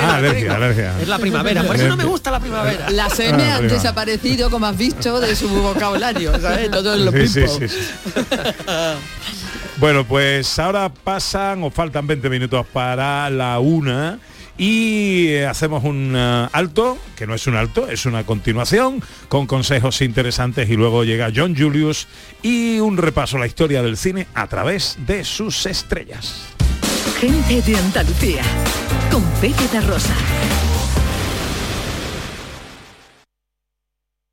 ah, alergia, alergia. Es la primavera, por eso no me gusta la primavera. Las M Ah, han desaparecido, como has visto, de su vocabulario, ¿sabes? Todo Sí, sí, sí. Bueno, pues ahora pasan o faltan 20 minutos para la una y hacemos un eh, alto, que no es un alto, es una continuación, con consejos interesantes y luego llega John Julius y un repaso a la historia del cine a través de sus estrellas. Gente de Andalucía, con Pepe Rosa.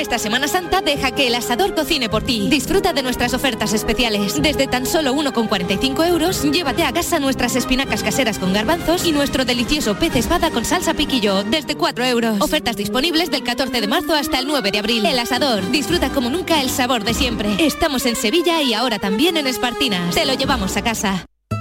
Esta Semana Santa deja que el asador cocine por ti. Disfruta de nuestras ofertas especiales. Desde tan solo 1,45 euros, llévate a casa nuestras espinacas caseras con garbanzos y nuestro delicioso pez espada con salsa piquillo, desde 4 euros. Ofertas disponibles del 14 de marzo hasta el 9 de abril. El asador. Disfruta como nunca el sabor de siempre. Estamos en Sevilla y ahora también en Espartinas. Te lo llevamos a casa.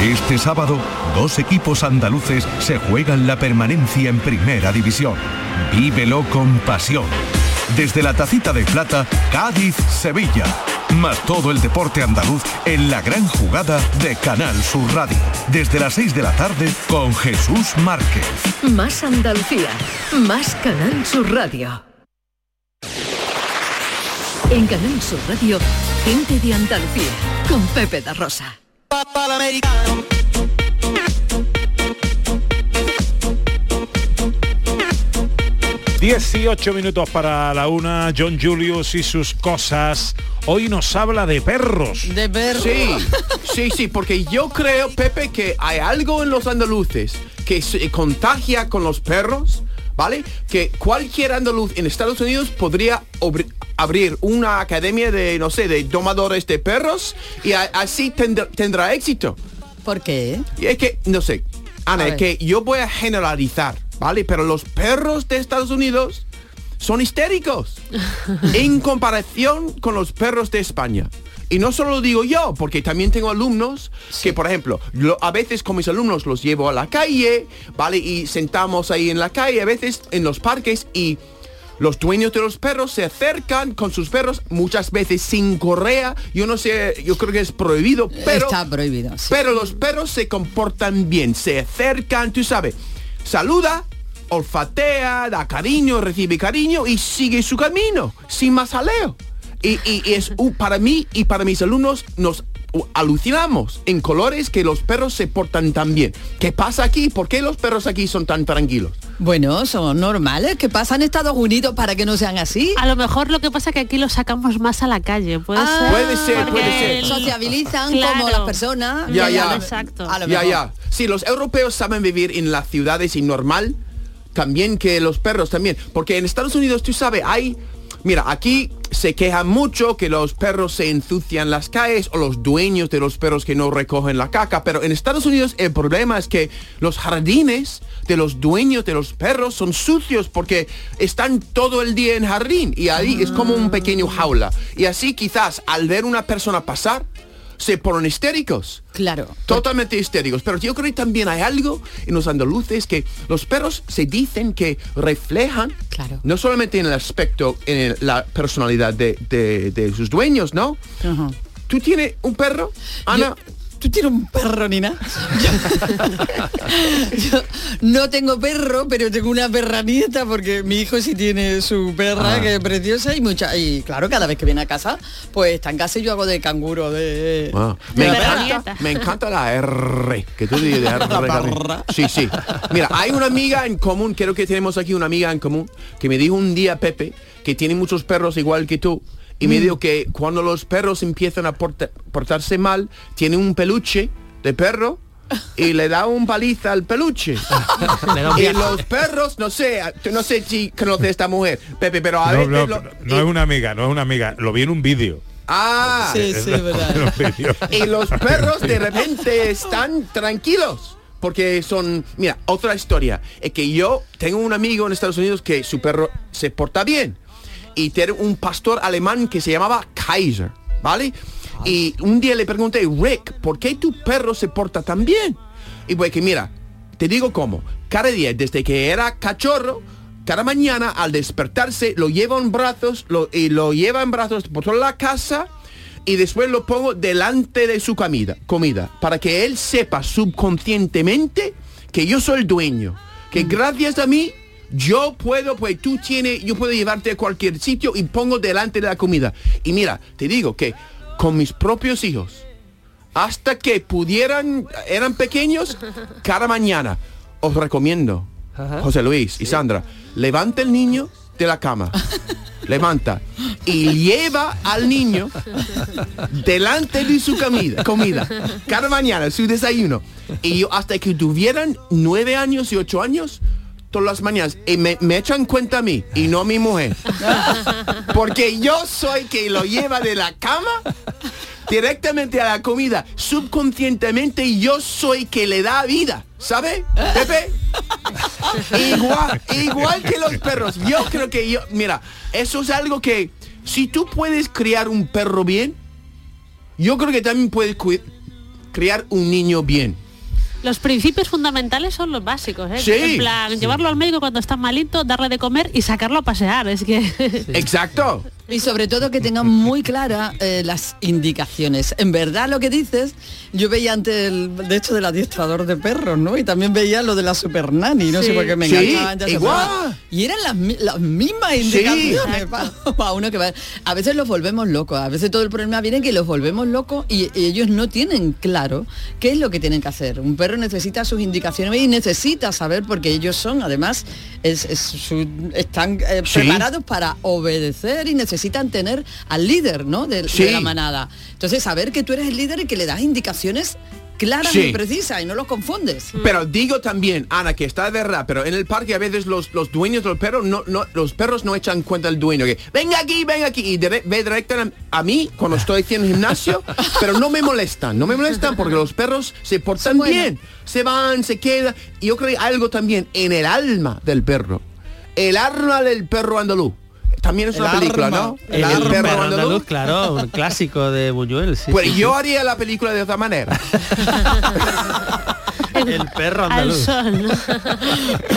Este sábado, dos equipos andaluces se juegan la permanencia en Primera División. Vívelo con pasión. Desde la tacita de plata, Cádiz-Sevilla. Más todo el deporte andaluz en la gran jugada de Canal Sur Radio. Desde las 6 de la tarde con Jesús Márquez. Más Andalucía, más Canal Sur Radio. En Canal Sur Radio, Gente de Andalucía, con Pepe da Rosa. 18 minutos para la una, John Julius y sus cosas. Hoy nos habla de perros. De perros. Sí, sí, sí, porque yo creo, Pepe, que hay algo en los andaluces que se contagia con los perros ¿vale? Que cualquier andaluz en Estados Unidos podría abrir una academia de, no sé, de domadores de perros y así tendrá, tendrá éxito. ¿Por qué? Y es que, no sé, Ana, A es que yo voy a generalizar, ¿vale? Pero los perros de Estados Unidos son histéricos en comparación con los perros de España. Y no solo lo digo yo, porque también tengo alumnos que, por ejemplo, lo- a veces con mis alumnos los llevo a la calle, ¿vale? Y sentamos ahí en la calle, a veces en los parques y los dueños de los perros se acercan con sus perros muchas veces sin correa. Yo no sé, yo creo que es prohibido, pero... Está prohibido. sí. Pero los perros se comportan bien, se acercan, tú sabes, saluda, olfatea, da cariño, recibe cariño y sigue su camino, sin más jaleo. Y, y- y es un- para mí y para mis alumnos nos alucinamos en colores que los perros se portan tan bien. ¿Qué pasa aquí? ¿Por qué los perros aquí son tan tranquilos? Bueno, son normales. ¿Qué pasa en Estados Unidos para que no sean así? A lo mejor lo que pasa es que aquí los sacamos más a la calle. Puede Ah, ser. Puede ser, Porque puede ser. el- Sociabilizan Claro. como las personas. Ya, ya. Exacto. A lo Ya, mejor. ya. Sí, los europeos saben vivir en las ciudades y normal también que los perros también. Porque en Estados Unidos, tú sabes, hay... Mira, aquí se quejan mucho que los perros se ensucian las calles o los dueños de los perros que no recogen la caca, pero en Estados Unidos el problema es que los jardines de los dueños de los perros son sucios porque están todo el día en jardín y ahí es como un pequeño jaula. Y así quizás al ver una persona pasar, se ponen histéricos. Claro. Totalmente histéricos. Pero yo creo que también hay algo en los andaluces que los perros se dicen que reflejan, Claro. no solamente en el aspecto, en la personalidad de, de- de sus dueños, ¿no? ¿Tú tienes un perro, Ana? Yo- ¿Tú tienes un perro, Nina? Yo no tengo perro, pero tengo una perra nieta porque mi hijo sí tiene su perra, Ah. que es preciosa y mucha. Y claro, cada vez que viene a casa, pues está en casa y yo hago de canguro, de. Ah, de me, encanta, me encanta la R, que tú dices de R. La. Sí, sí. Mira, hay una amiga en común, creo que tenemos aquí una amiga en común, que me dijo un día, Pepe, que tiene muchos perros igual que tú, y Mm. me dijo que cuando los perros empiezan a porta- portarse mal, tiene un peluche de perro y le da un paliza al peluche. Y los perros, no sé, no sé si conoces a esta mujer, Pepe, pero a No, veces... no, lo- no es una amiga, no es una amiga. Lo vi en un vídeo. Ah, Sí, sí, verdad. Y los perros de repente están tranquilos. Porque son, mira, otra historia, es que yo tengo un amigo en Estados Unidos que su perro se porta bien. Y tiene un pastor alemán que se llamaba Kaiser, ¿vale? Y un día le pregunté, Rick, ¿por qué tu perro se porta tan bien? Y pues que mira, te digo cómo, cada día desde que era cachorro, cada mañana al despertarse lo lleva en brazos lo, y lo lleva en brazos por toda la casa y después lo pongo delante de su comida, comida para que él sepa subconscientemente que yo soy el dueño, que gracias a mí yo puedo, pues tú tienes, yo puedo llevarte a cualquier sitio y pongo delante de la comida. Y mira, te digo que con mis propios hijos, hasta que pudieran, eran pequeños, cada mañana os recomiendo, José Luis y Sandra, levanta el niño de la cama, levanta y lleva al niño delante de su comida, comida, cada mañana, su desayuno. Y yo hasta que tuvieran nueve años y ocho años, todas las mañanas, y me, echan cuenta a mí y no a mi mujer. Porque yo soy que lo lleva de la cama directamente a la comida, subconscientemente yo soy que le da vida, ¿sabe? Pepe. Igual, igual que los perros. Yo creo que yo, mira, eso es algo que si tú puedes criar un perro bien, yo creo que también puedes criar un niño bien. Los principios fundamentales son los básicos, ¿eh? Sí. En plan, llevarlo al médico cuando está malito, darle de comer y sacarlo a pasear. Es que. Exacto. Y sobre todo que tengan muy claras eh, las indicaciones. En verdad lo que dices, yo veía antes el, de hecho del adiestrador de perros, ¿no? Y también veía lo de la super nani, no sé Sí. por qué me Sí, enganchaba igual. Y eran las, las mismas indicaciones para, uno que va. A veces los volvemos locos, a veces todo el problema viene que los volvemos locos y, y ellos no tienen claro qué es lo que tienen que hacer. Un perro necesita sus indicaciones y necesita saber porque ellos son, además, es- es su- están eh, preparados para obedecer y necesitan tener al líder, ¿no? De, de la manada. Entonces, saber que tú eres el líder y que le das indicaciones claras Sí. y precisas y no los confundes. Pero digo también, Ana, que está de verdad, pero en el parque a veces los, los dueños de los perros no, no, los perros no echan cuenta al dueño que venga aquí, venga aquí y dire- ve directo a, a mí cuando estoy haciendo gimnasio, pero no me molestan, no me molestan porque los perros se portan bien, se van, se quedan. Y yo creo que hay algo también en el alma del perro. El alma del perro andaluz. También es El una película. ¿no? El, perro andaluz, claro, un clásico de Buñuel. Sí, Pues sí, yo sí. haría la película de otra manera. El perro andaluz.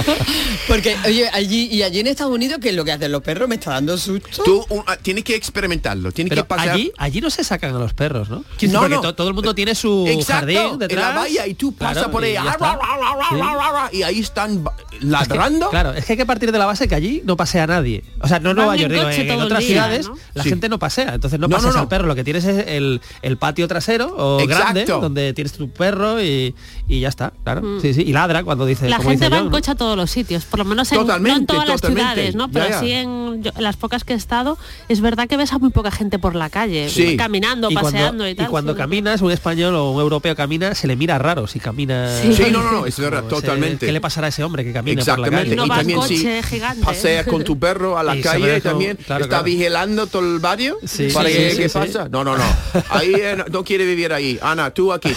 Porque, oye, allí y allí en Estados Unidos, ¿qué es lo que hacen los perros? Me está dando susto. Tú un- ah, tienes que experimentarlo, tienes Pero que pasar. allí, allí no se sacan a los perros, ¿no? No, Porque no. to- todo el mundo tiene su Exacto, jardín detrás. en la valla y tú pasas Claro, por ahí y ah, está. ra, ra, ra, ra, ra, ra, ra, y ahí están ladrando. Es que, claro, es que hay que partir de la base que allí no pasea nadie. O sea, no Nueva York, digo, en, en otras día, ciudades ¿no? la Sí. gente no pasea. Entonces no, No, no. al perro, lo que tienes es el, el patio trasero o grande, donde tienes tu perro y, y ya está, claro. Mm. Sí, sí, y ladra cuando dice, La como gente dice va John, en ¿no? coche a todos los sitios, por lo menos en, no en Totalmente, todas las ciudades, ¿no? Pero ya. sí en, yo- en las pocas que he estado, es verdad que ves a muy poca gente por la calle, caminando, y paseando cuando, y tal. cuando sí. caminas, un español o un europeo camina, se le mira raro si camina. Sí. Sí, no, no, no, es verdad, totalmente. ¿Qué le pasará a ese hombre que camina por la Exactamente. calle? y también si gigante. paseas con tu perro a la Y calle también claro, está claro. vigilando todo el barrio Sí, para que pasa. No, no, no. Ahí eh, no, no quiere vivir ahí. Ana, tú aquí.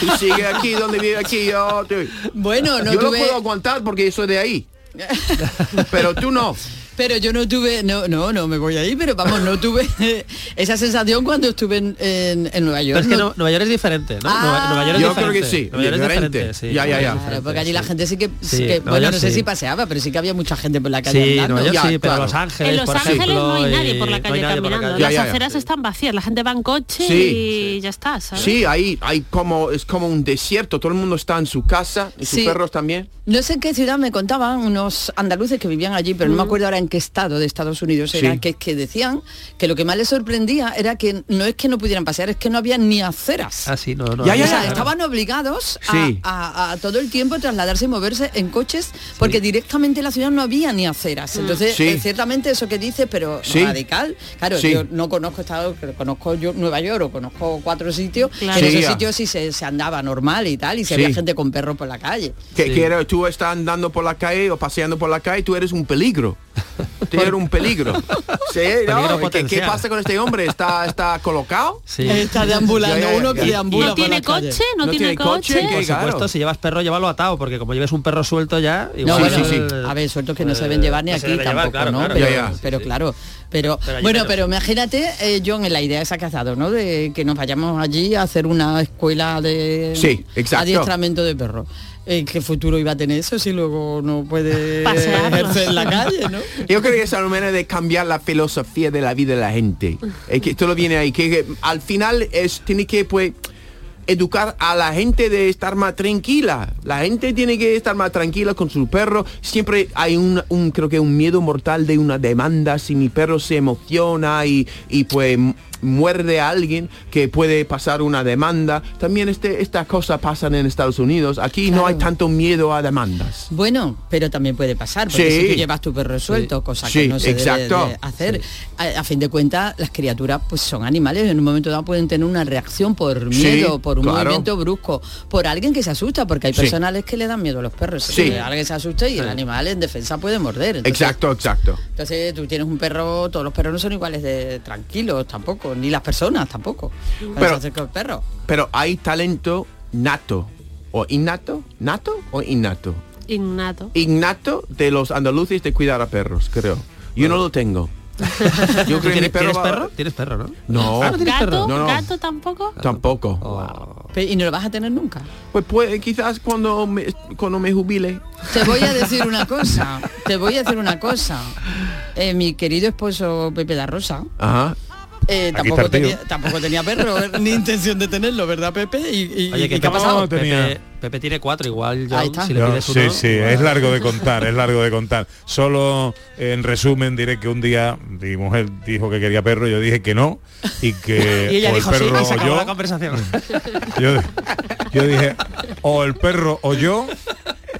Tú sigue aquí donde vive aquí. Bueno, no yo tuve- lo puedo aguantar porque soy de ahí. Pero tú no. Pero yo no tuve, no, no, no me voy ahí, pero vamos, no tuve esa sensación cuando estuve en, en- en Nueva Pero York. es que no- Nueva York es diferente, ¿no? Nueva, Nueva York es Yo creo que diferente. sí, Nueva York es diferente. diferente, sí. Ya, ya, ya. Claro, porque allí la gente sí que, Sí, que- Nueva bueno, York no sé sí. si paseaba, pero sí que había mucha gente por la calle Sí, andando. Nueva York Ya, sí, pero claro. Los Ángeles, En Los por Ángeles ejemplo, no hay nadie por la calle caminando. Las Ya, ya, ya. aceras están vacías, la gente va en coche Sí. y ya está, ¿sabes? Sí, ahí hay como es como un desierto. Todo el mundo está en su casa y sus perros también. No sé en qué ciudad me contaban unos andaluces que vivían allí, pero no me acuerdo ahora en qué estado de Estados Unidos era, Sí. que, que decían que lo que más les sorprendía era que no es que no pudieran pasear, es que no había ni aceras. Ah, sí, no, no. Ya, O ya, sea, ya. estaban obligados a, Sí. a- a todo el tiempo trasladarse y moverse en coches porque directamente en la ciudad no había ni aceras. Entonces, Sí. eh, ciertamente eso que dice, pero Sí. radical. Claro, Sí. yo no conozco Estados, conozco yo Nueva York o conozco cuatro sitios. Claro. En Sí, esos ya. sitios sí se, se andaba normal y tal, y Sí. había gente con perros por la calle. Que, Sí. que era- tú estás andando por la calle o paseando por la calle, tú eres un peligro. Eres un peligro. Sí, ¿no? Peligro ¿Qué, pasa con este hombre? ¿Está, está colocado? Sí. Está deambulando, Ya, ya, ya. uno que Y- deambula ¿No tiene coche? ¿No, ¿No tiene, coche? Por supuesto, claro. si llevas perro, llévalo atado, porque como lleves un perro suelto ya, igual... No, Sí, bueno, sí, A ver, sueltos que no se deben llevar ni aquí tampoco, claro, ¿no? claro. pero, Ya, ya. pero claro. Pero, bueno, pero imagínate, eh, John, en la idea esa que has dado, ¿no? De que nos vayamos allí a hacer una escuela de Sí, exacto. adiestramiento de perros. Eh, ¿Qué futuro iba a tener eso si luego no puede Pasearlos. ejercer en la calle, no? Yo creo que es una manera de cambiar la filosofía de la vida de la gente. Es que todo viene ahí. Que, que al final es tiene que pues educar a la gente de estar más tranquila. La gente tiene que estar más tranquila con su perro. Siempre hay un, un- creo que un miedo mortal de una demanda. Si mi perro se emociona y, y pues muerde a alguien que puede pasar una demanda. También este, estas cosas pasan en Estados Unidos. Aquí no hay tanto miedo a demandas. Bueno, pero también puede pasar, porque Sí. si tú llevas tu perro suelto, cosa que Sí, no se exacto. debe de hacer, a, a fin de cuentas, las criaturas pues son animales, en un momento dado pueden tener una reacción por Sí, miedo, por un claro. movimiento brusco, por alguien que se asusta, porque hay Sí. personales que le dan miedo a los perros. Sí. Alguien se asusta y el animal en defensa puede morder. Entonces, Exacto, exacto. Entonces tú tienes un perro, todos los perros no son iguales de tranquilos tampoco, ni las personas tampoco. Pero- se acerca el perro. Pero hay talento nato o innato, nato o innato. Innato. Innato de los andaluces de cuidar a perros, creo. Yo no lo tengo. Yo creo que ¿Tienes, perro ¿tienes perro? ¿Tienes perro, no? No, Ah, ¿no tienes ¿Gato? perro? No, no. ¿Gato tampoco? tampoco. Pe- Y no lo vas a tener nunca. Pues, pues quizás cuando me, cuando me jubile. Te voy a decir una cosa, te voy a decir una cosa. Eh, mi querido esposo Pepe da Rosa Ajá. Eh, tampoco, tenía, tampoco tenía perro, eh, ni intención de tenerlo, ¿verdad, Pepe? Y, y- Oye, y ¿qué qué ha no, pasado? tenía- Pepe, Pepe tiene cuatro, igual está. si le pides sí, uno... sí, es largo de contar, es largo de contar. Solo en resumen diré que un día mi mujer dijo que quería perro, yo dije que no y que Y ella o dijo el sí perro y se o acabó la conversación. Yo, yo dije o el perro o yo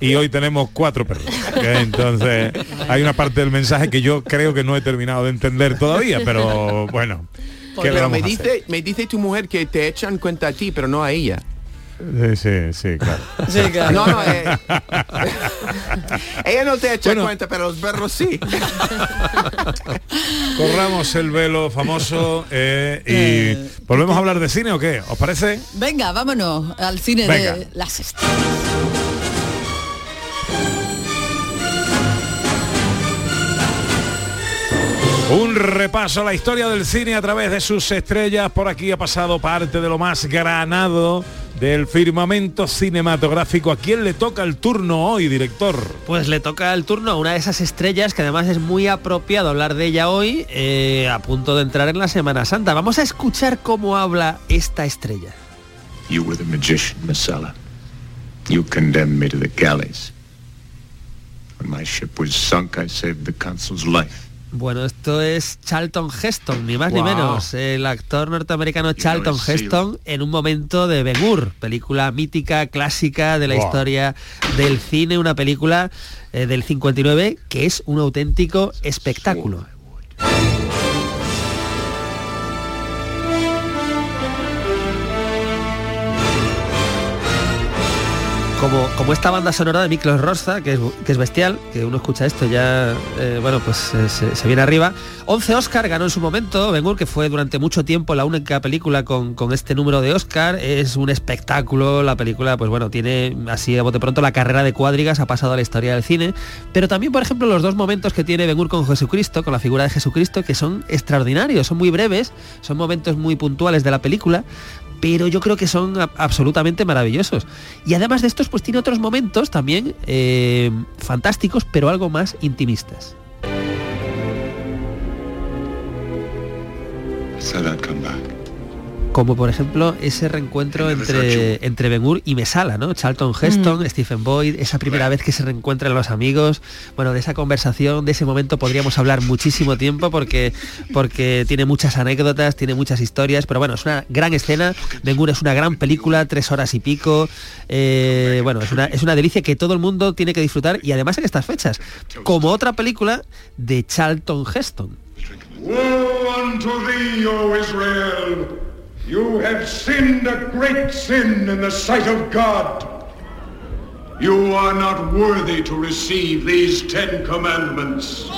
y hoy tenemos cuatro perros. Entonces hay una parte del mensaje que yo creo que no he terminado de entender todavía, pero bueno. ¿qué le Pero me dice, me dice tu mujer que te echan cuenta a ti, pero no a ella. Sí, sí, sí, claro. Sí, claro. No, no, eh, ella no te echa cuenta, pero los perros sí. Corramos el velo famoso eh, y volvemos a hablar de cine o qué, ¿os parece? Venga, vámonos al cine Venga. de las estrellas. Un repaso a la historia del cine a través de sus estrellas. Por aquí ha pasado parte de lo más granado del firmamento cinematográfico. ¿A quién le toca el turno hoy, director? Pues le toca el turno a una de esas estrellas que además es muy apropiado hablar de ella hoy, eh, a punto de entrar en la Semana Santa. Vamos a escuchar cómo habla esta estrella. You were the magician, Masala. You condemned me to the galleys. When my ship was sunk, I saved the consul's life. Bueno, esto es Charlton Heston, ni más ni menos. El actor norteamericano Charlton Heston en un momento de Ben Hur, película mítica, clásica de la Wow. historia del cine, una película eh, del 59 que es un auténtico espectáculo. Como, como esta banda sonora de Miklos Rosa, que es, que es bestial, que uno escucha esto ya, eh, bueno, pues eh, se, viene arriba. 11 Oscar ganó en su momento, Ben que fue durante mucho tiempo la única película con, con este número de Oscar. Es un espectáculo, la película, pues bueno, tiene así a bote pronto la carrera de cuadrigas, ha pasado a la historia del cine. Pero también, por ejemplo, los dos momentos que tiene Ben con Jesucristo, con la figura de Jesucristo, que son extraordinarios, son muy breves, son momentos muy puntuales de la película, pero yo creo que son absolutamente maravillosos. Y además de estos, pues tiene otros momentos también eh, fantásticos, pero algo más intimistas. Como por ejemplo ese reencuentro entre, entre Ben Hur y Mesala, ¿no? Charlton Heston, Stephen Boyd, esa primera vez que se reencuentran los amigos. Bueno, de esa conversación, de ese momento podríamos hablar muchísimo tiempo porque, porque tiene muchas anécdotas, tiene muchas historias, pero bueno, es una gran escena. Ben Hur es una gran película, tres horas y pico. Eh, bueno, es una, es una delicia que todo el mundo tiene que disfrutar y además en estas fechas, como otra película de Charlton Heston. Woe unto thee, O Israel! You have sinned a great sin in the sight of God. You are not worthy to receive these Ten Commandments.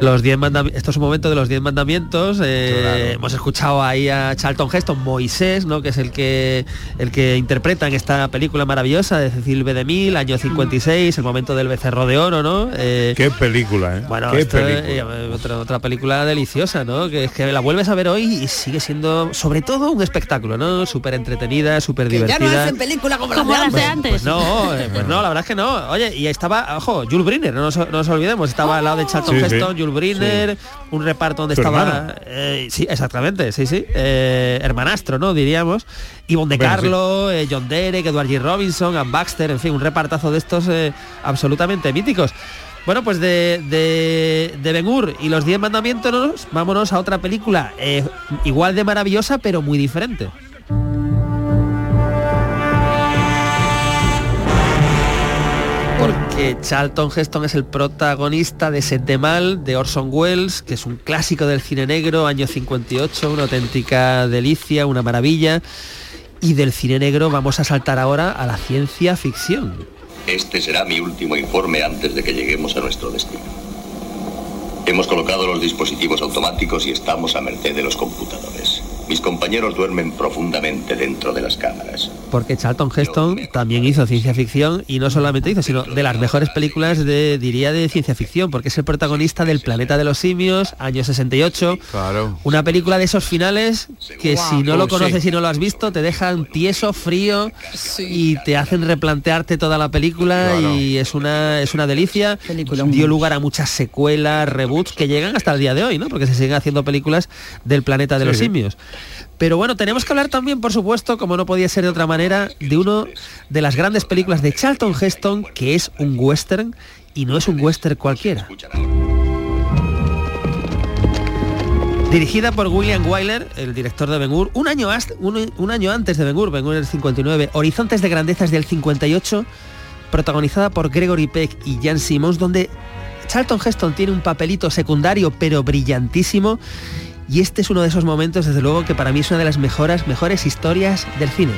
Los diez mandami- esto es un momento de los diez mandamientos. eh, Hemos escuchado ahí a Charlton Heston, Moisés, ¿no? que es el que el que interpreta en esta película maravillosa de Cecil B. DeMille, año 56, el momento del becerro de oro, ¿no? Eh, Qué película, ¿eh? bueno, Qué esto, película. eh, otra, otra película deliciosa, ¿no? Que es que la vuelves a ver hoy y sigue siendo, sobre todo, un espectáculo, ¿no? Súper entretenida, súper Que ya divertida. no hacen película como, Como las de antes. antes. Pues no, eh, pues no, la verdad es que no. Oye, y estaba, ojo, Jules Briner, no nos, no nos olvidemos, estaba al lado de Charlton Sí, sí. Heston, Briner, un reparto donde Su estaba... eh, sí, exactamente, sí, sí. eh, hermanastro, ¿no? Diríamos. Ivonne de Bueno, Carlo, eh, John Derek, Edward G. Robinson, Ann Baxter, en fin, un repartazo de estos eh, absolutamente míticos. Bueno, pues de, de, de Ben Hur y los Diez Mandamientos, vámonos a otra película igual de maravillosa, pero muy diferente. Porque Charlton Heston es el protagonista de Set de Mal de Orson Welles, que es un clásico del cine negro, año 58, una auténtica delicia, una maravilla. Y del cine negro vamos a saltar ahora a la ciencia ficción. Este será mi último informe antes de que lleguemos a nuestro destino. Hemos colocado los dispositivos automáticos y estamos a merced de los computadores. Mis compañeros duermen profundamente dentro de las cámaras. Porque Charlton Heston también hizo ciencia ficción y no solamente hizo, sino de las mejores películas de, diría, de ciencia ficción, porque es el protagonista del Planeta de los Simios, año 68. Claro. Una película de esos finales que si no lo sí. conoces y no lo has visto, te dejan tieso, frío y te hacen replantearte toda la película Claro. y es una, es una delicia. Dio lugar a muchas secuelas, reboots que llegan hasta el día de hoy, ¿no? Porque se siguen haciendo películas del planeta de Sí, los simios. Pero bueno, tenemos que hablar también, por supuesto, como no podía ser de otra manera, de uno de las grandes películas de Charlton Heston, que es un western y no es un western cualquiera. Dirigida por William Wyler, el director de Ben Hur, un año, antes de Ben Hur, Ben Hur del 59, Horizontes de Grandezas del 58, protagonizada por Gregory Peck y Jan Simmons, donde Charlton Heston tiene un papelito secundario pero brillantísimo Y este es uno de esos momentos, desde luego, que para mí es una de las mejores, mejores historias del cine.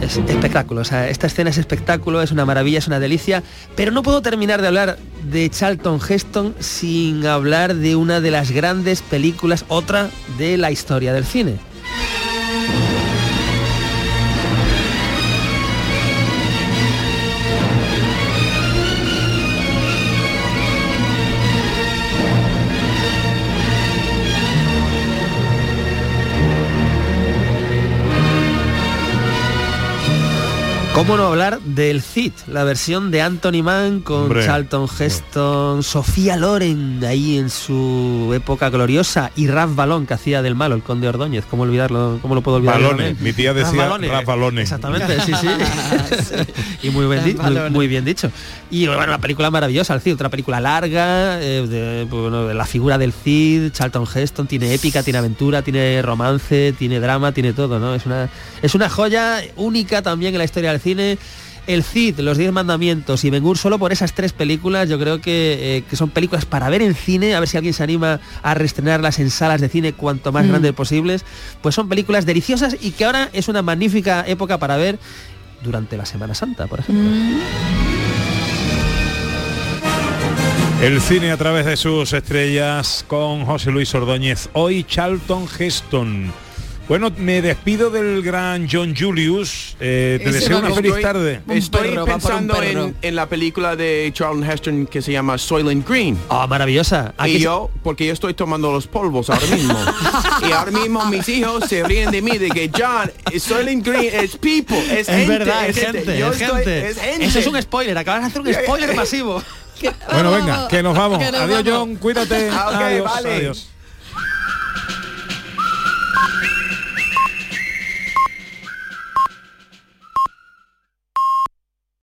Es espectáculo, o sea, esta escena es espectáculo, es una maravilla, es una delicia, pero no puedo terminar de hablar de Charlton Heston sin hablar de una de las grandes películas, otra de la historia del cine. ¿Cómo no hablar del Cid? La versión de Anthony Mann con Hombre. Charlton Heston, Sofía Loren ahí en su época gloriosa y Raf Balón que hacía del malo, el conde Ordóñez. ¿Cómo olvidarlo? ¿Cómo lo puedo olvidar? Balones. Mi tía decía Balones. Raf Balones. Exactamente, sí, sí. y muy, bien muy, muy dicho. Y bueno, una película maravillosa, el Cid, otra película larga, eh, de, bueno, de la figura del Cid, Charlton Heston, tiene épica, tiene aventura, tiene romance, tiene drama, tiene todo, ¿no? Es una, es una joya única también en la historia del El Cid, Los Diez Mandamientos y Ben Hur, solo por esas tres películas, yo creo que, eh, que son películas para ver en cine, a ver si alguien se anima a reestrenarlas en salas de cine cuanto más Mm. grandes posibles. Pues son películas deliciosas y que ahora es una magnífica época para ver durante la Semana Santa, por ejemplo. El cine a través de sus estrellas con José Luis Ordóñez. Hoy Charlton Heston. Bueno, me despido del gran John Julius. Eh, te Ese deseo una feliz estoy- tarde. Estoy perro, pensando en, en la película de Charlton Heston que se llama Soylent Green. Oh, maravillosa. Y yo, porque yo estoy tomando los polvos ahora mismo. y ahora mismo mis hijos se ríen de mí de que John, Soylent Green es people, es, Es gente, verdad, es gente, Yo es estoy- gente. es gente. Eso es un spoiler, acabas de hacer un spoiler masivo. Bueno, venga, que nos vamos. Que nos Adiós, vamos. John. Cuídate. Ah, adiós, vale. adiós.